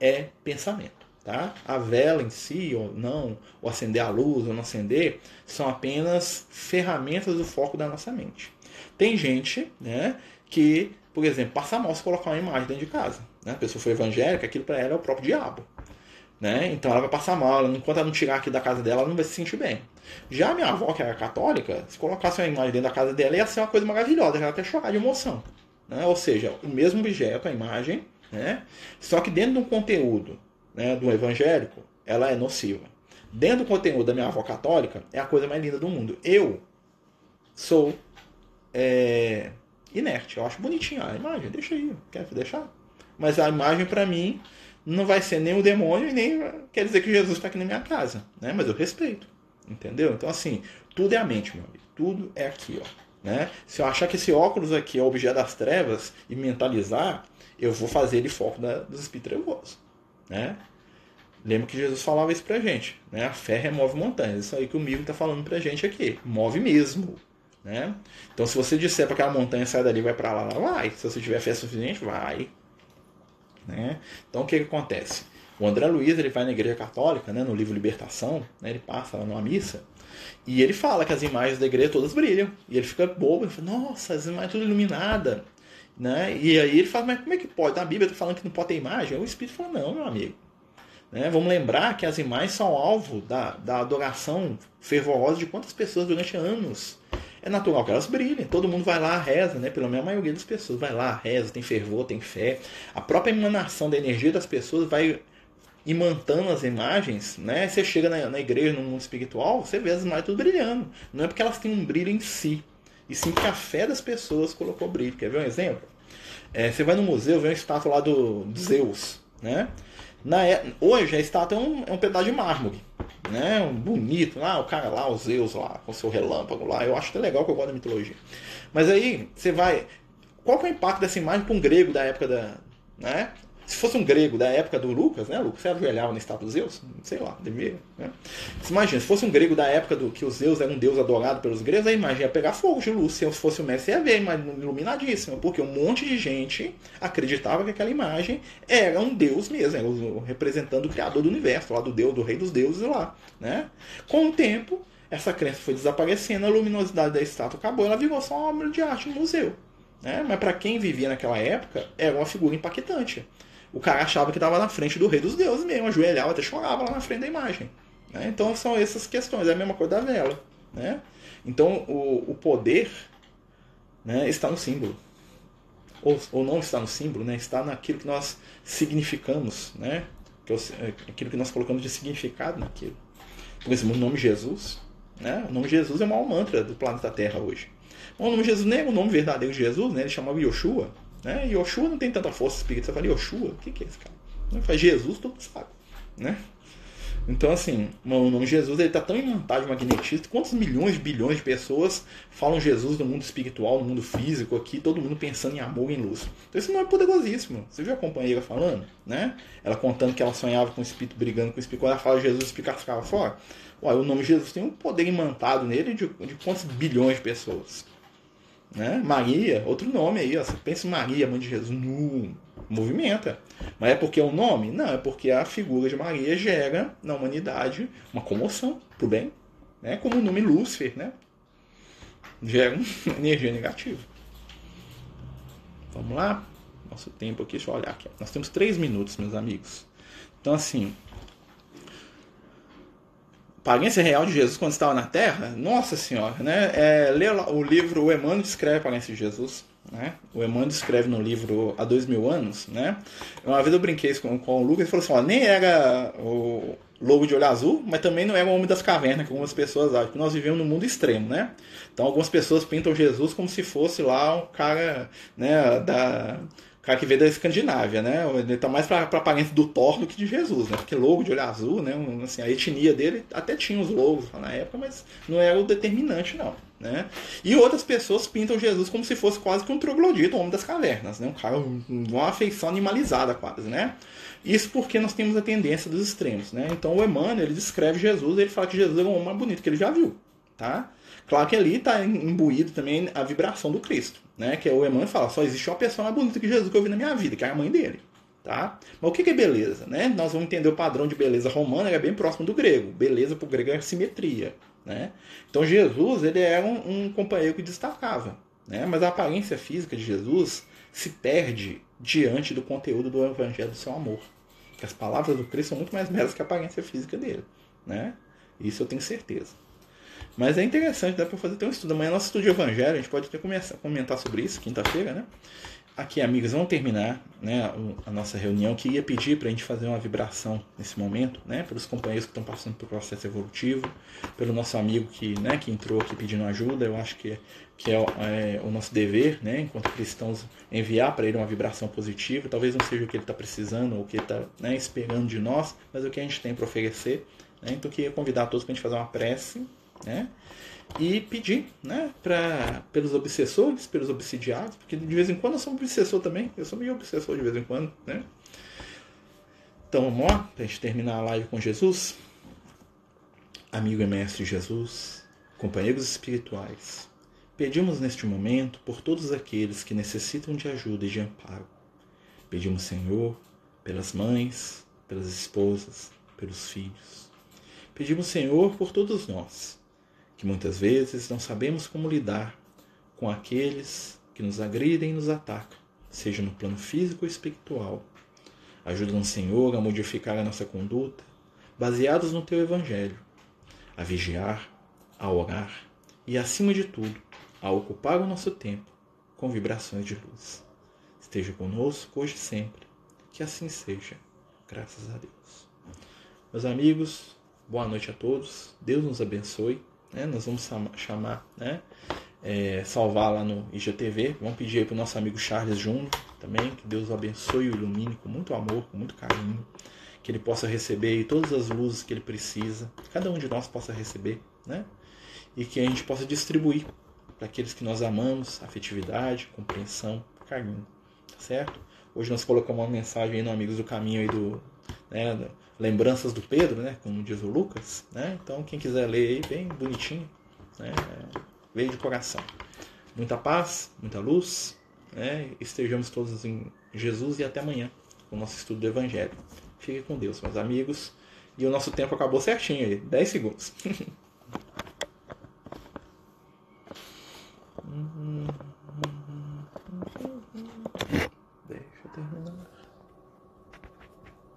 é pensamento. Tá? A vela em si, ou não, ou acender a luz ou não acender, são apenas ferramentas do foco da nossa mente. Tem gente né, que, por exemplo, passa mal se colocar uma imagem dentro de casa. Né? A pessoa foi evangélica, aquilo para ela é o próprio diabo. Né? Então ela vai passar mal, enquanto ela não tirar aqui da casa dela, ela não vai se sentir bem. Já minha avó, que era católica, se colocasse uma imagem dentro da casa dela, ia ser uma coisa maravilhosa, ela até chorar de emoção. Né? Ou seja, o mesmo objeto, a imagem, né? só que dentro de um conteúdo né, do evangélico, ela é nociva. Dentro do conteúdo da minha avó católica, é a coisa mais linda do mundo. Eu sou é, inerte. Eu acho bonitinha a imagem, deixa aí, quer deixar? Mas a imagem para mim não vai ser nem o demônio e nem quer dizer que Jesus está aqui na minha casa, né? Mas eu respeito, entendeu? Então assim, tudo é a mente, meu amigo. Tudo é aqui, ó. Né? Se eu achar que esse óculos aqui é objeto das trevas e mentalizar, eu vou fazer ele foco da, dos espíritos trevosos. Né? Lembra que Jesus falava isso pra gente, né? A fé remove montanhas. Isso aí que o Migo está falando pra gente aqui. Move mesmo, né? Então se você disser para aquela montanha sair dali vai para lá, lá vai. Se você tiver fé suficiente, vai. Né? Então o que, que acontece? O André Luiz ele vai na igreja católica, né, no livro Libertação, né, ele passa lá numa missa, e ele fala que as imagens da igreja todas brilham. E ele fica bobo, ele fala, nossa, as imagens tudo iluminadas. Né? E aí ele fala, mas como é que pode? Na Bíblia está falando que não pode ter imagem. O Espírito fala, não, meu amigo. Né? Vamos lembrar que as imagens são alvo da, da adoração fervorosa de quantas pessoas durante anos. É natural que elas brilhem. Todo mundo vai lá, reza, né? Pelo menos a maioria das pessoas vai lá, reza, tem fervor, tem fé. A própria emanação da energia das pessoas vai imantando as imagens, né? Você chega na, na igreja, no mundo espiritual, você vê as imagens tudo brilhando. Não é porque elas têm um brilho em si, e sim a fé das pessoas colocou brilho. Quer ver um exemplo? É, você vai no museu, vê uma estátua lá do, do Zeus, né? Na, é, hoje a estátua é um, é um pedaço de mármore, né? Um bonito, lá, o cara lá, os Zeus lá, com seu relâmpago lá. Eu acho até legal que eu gosto da mitologia. Mas aí você vai. Qual que é o impacto dessa imagem para um grego da época da. Né? Se fosse um grego da época do Lucas, né? Lucas, você ajoelhava na estátua dos Zeus? Sei lá, devia. Né? Você imagina, se fosse um grego da época do que os Zeus eram um deus adorado pelos gregos, a imagem ia pegar fogo de luz. Se fosse o mestre, ia ver a imagem iluminadíssima. Porque um monte de gente acreditava que aquela imagem era um deus mesmo, era representando o criador do universo, lá do deus, do rei dos deuses lá. Né? Com o tempo, essa crença foi desaparecendo, a luminosidade da estátua acabou, ela virou só uma obra de arte no museu. Né? Mas para quem vivia naquela época, era uma figura impactante o cara achava que estava na frente do rei dos deuses mesmo, ajoelhava, até chorava lá na frente da imagem. Né? Então são essas questões, é a mesma coisa da vela. Né? Então o, o poder né, está no símbolo. Ou, ou não está no símbolo, né? está naquilo que nós significamos, né? é, é aquilo que nós colocamos de significado naquilo. Por exemplo, o nome Jesus. Né? O nome Jesus é o maior mantra do planeta Terra hoje. O nome Jesus nem é o nome verdadeiro de Jesus, né? ele chamava Yoshua. Né? Yoshua não tem tanta força espírita. Você fala, Yoshua? O que, que é esse cara? Ele fala, Jesus, todo sabe. Né? Então, assim, o nome Jesus está tão imantado de magnetismo. Quantos milhões bilhões de pessoas falam Jesus no mundo espiritual, no mundo físico aqui, todo mundo pensando em amor e em luz. Então, isso não é poderosíssimo. Você viu a companheira falando? Né? Ela contando que ela sonhava com o espírito brigando com o espírito. Quando ela fala Jesus, o espírito ficava fora. O nome Jesus tem um poder imantado nele de, de quantos bilhões de pessoas. Né? Maria, outro nome aí, ó. Você pensa em Maria, mãe de Jesus, no movimenta. Mas é porque é um nome? Não, é porque a figura de Maria gera na humanidade uma comoção pro bem. Né? Como o nome Lúcifer, né? Gera uma energia negativa. Vamos lá? Nosso tempo aqui, deixa eu olhar aqui. Nós temos três minutos, meus amigos. Então, assim, aparência real de Jesus quando estava na Terra, nossa senhora, né? É, lê o livro, o Emmanuel descreve a aparência de Jesus, né? O Emmanuel descreve no livro Há Dois Mil Anos, né? Uma vez eu brinquei com, com o Lucas e falou assim, ó, nem era o lobo de olho azul, mas também não era o homem das cavernas, que algumas pessoas acham, porque nós vivemos num mundo extremo, né? Então algumas pessoas pintam Jesus como se fosse lá um cara, né, da cara que veio da Escandinávia, né? Ele tá mais pra, pra do Thor do que de Jesus, né? Porque logo de olho azul, né? Assim, a etnia dele até tinha os logos na época, mas não era o determinante, não. Né? E outras pessoas pintam Jesus como se fosse quase que um troglodito, um homem das cavernas, né? um cara, uma afeição animalizada quase, né? Isso porque nós temos a tendência dos extremos, né? Então o Emmanuel, ele descreve Jesus, ele fala que Jesus é o homem mais bonito que ele já viu, tá? Claro que ali está imbuído também a vibração do Cristo, né? Que é o Emmanuel fala, só existe uma pessoa mais bonita que Jesus que eu vi na minha vida, que é a mãe dele. Tá? Mas o que é beleza? Né? Nós vamos entender o padrão de beleza romana, que é bem próximo do grego. Beleza para o grego é simetria. Né? Então Jesus ele era um, um companheiro que destacava. Né? Mas a aparência física de Jesus se perde diante do conteúdo do evangelho do seu amor. Que as palavras do Cristo são muito mais belas que a aparência física dele. Né? Isso eu tenho certeza. Mas é interessante, dá para fazer até um estudo. Amanhã nosso estudo de evangelho, a gente pode até começar a comentar sobre isso, quinta-feira, né? Aqui, amigos, vamos terminar né, a nossa reunião. Queria pedir para a gente fazer uma vibração nesse momento, né? Pelos companheiros que estão passando pelo processo evolutivo, pelo nosso amigo que, né, que entrou aqui pedindo ajuda. Eu acho que, que é, é o nosso dever, né, enquanto cristãos, enviar para ele uma vibração positiva. Talvez não seja o que ele está precisando ou o que ele está né, esperando de nós, mas é o que a gente tem para oferecer. Né? Então, queria convidar todos para a gente fazer uma prece né? E pedir, né, pra, pelos obsessores, pelos obsidiados, porque de vez em quando eu sou um obsessor também, eu sou meio obsessor de vez em quando, né? Então vamos lá, pra gente terminar a live com Jesus. Amigo e mestre Jesus, companheiros espirituais, pedimos neste momento por todos aqueles que necessitam de ajuda e de amparo. Pedimos, Senhor, pelas mães, pelas esposas, pelos filhos. Pedimos, Senhor, por todos nós que muitas vezes não sabemos como lidar com aqueles que nos agridem e nos atacam, seja no plano físico ou espiritual. Ajuda-nos, Senhor, a modificar a nossa conduta, baseados no Teu Evangelho, a vigiar, a orar e, acima de tudo, a ocupar o nosso tempo com vibrações de luz. Esteja conosco hoje e sempre. Que assim seja. Graças a Deus. Meus amigos, boa noite a todos. Deus nos abençoe né? Nós vamos chamar né? é, salvar lá no IGTV. Vamos pedir aí para o nosso amigo Charles Júnior também, que Deus o abençoe e o ilumine com muito amor, com muito carinho, que ele possa receber todas as luzes que ele precisa, cada um de nós possa receber, né? E que a gente possa distribuir para aqueles que nós amamos, afetividade, compreensão, carinho, tá certo? Hoje nós colocamos uma mensagem aí no Amigos do Caminho aí do, né, Lembranças do Pedro, né? Como diz o Lucas, né? Então quem quiser ler aí, bem bonitinho, né? Veio de coração. Muita paz, muita luz, né? Estejamos todos em Jesus e até amanhã o nosso estudo do Evangelho. Fique com Deus, meus amigos. E o nosso tempo acabou certinho aí, 10 segundos. mm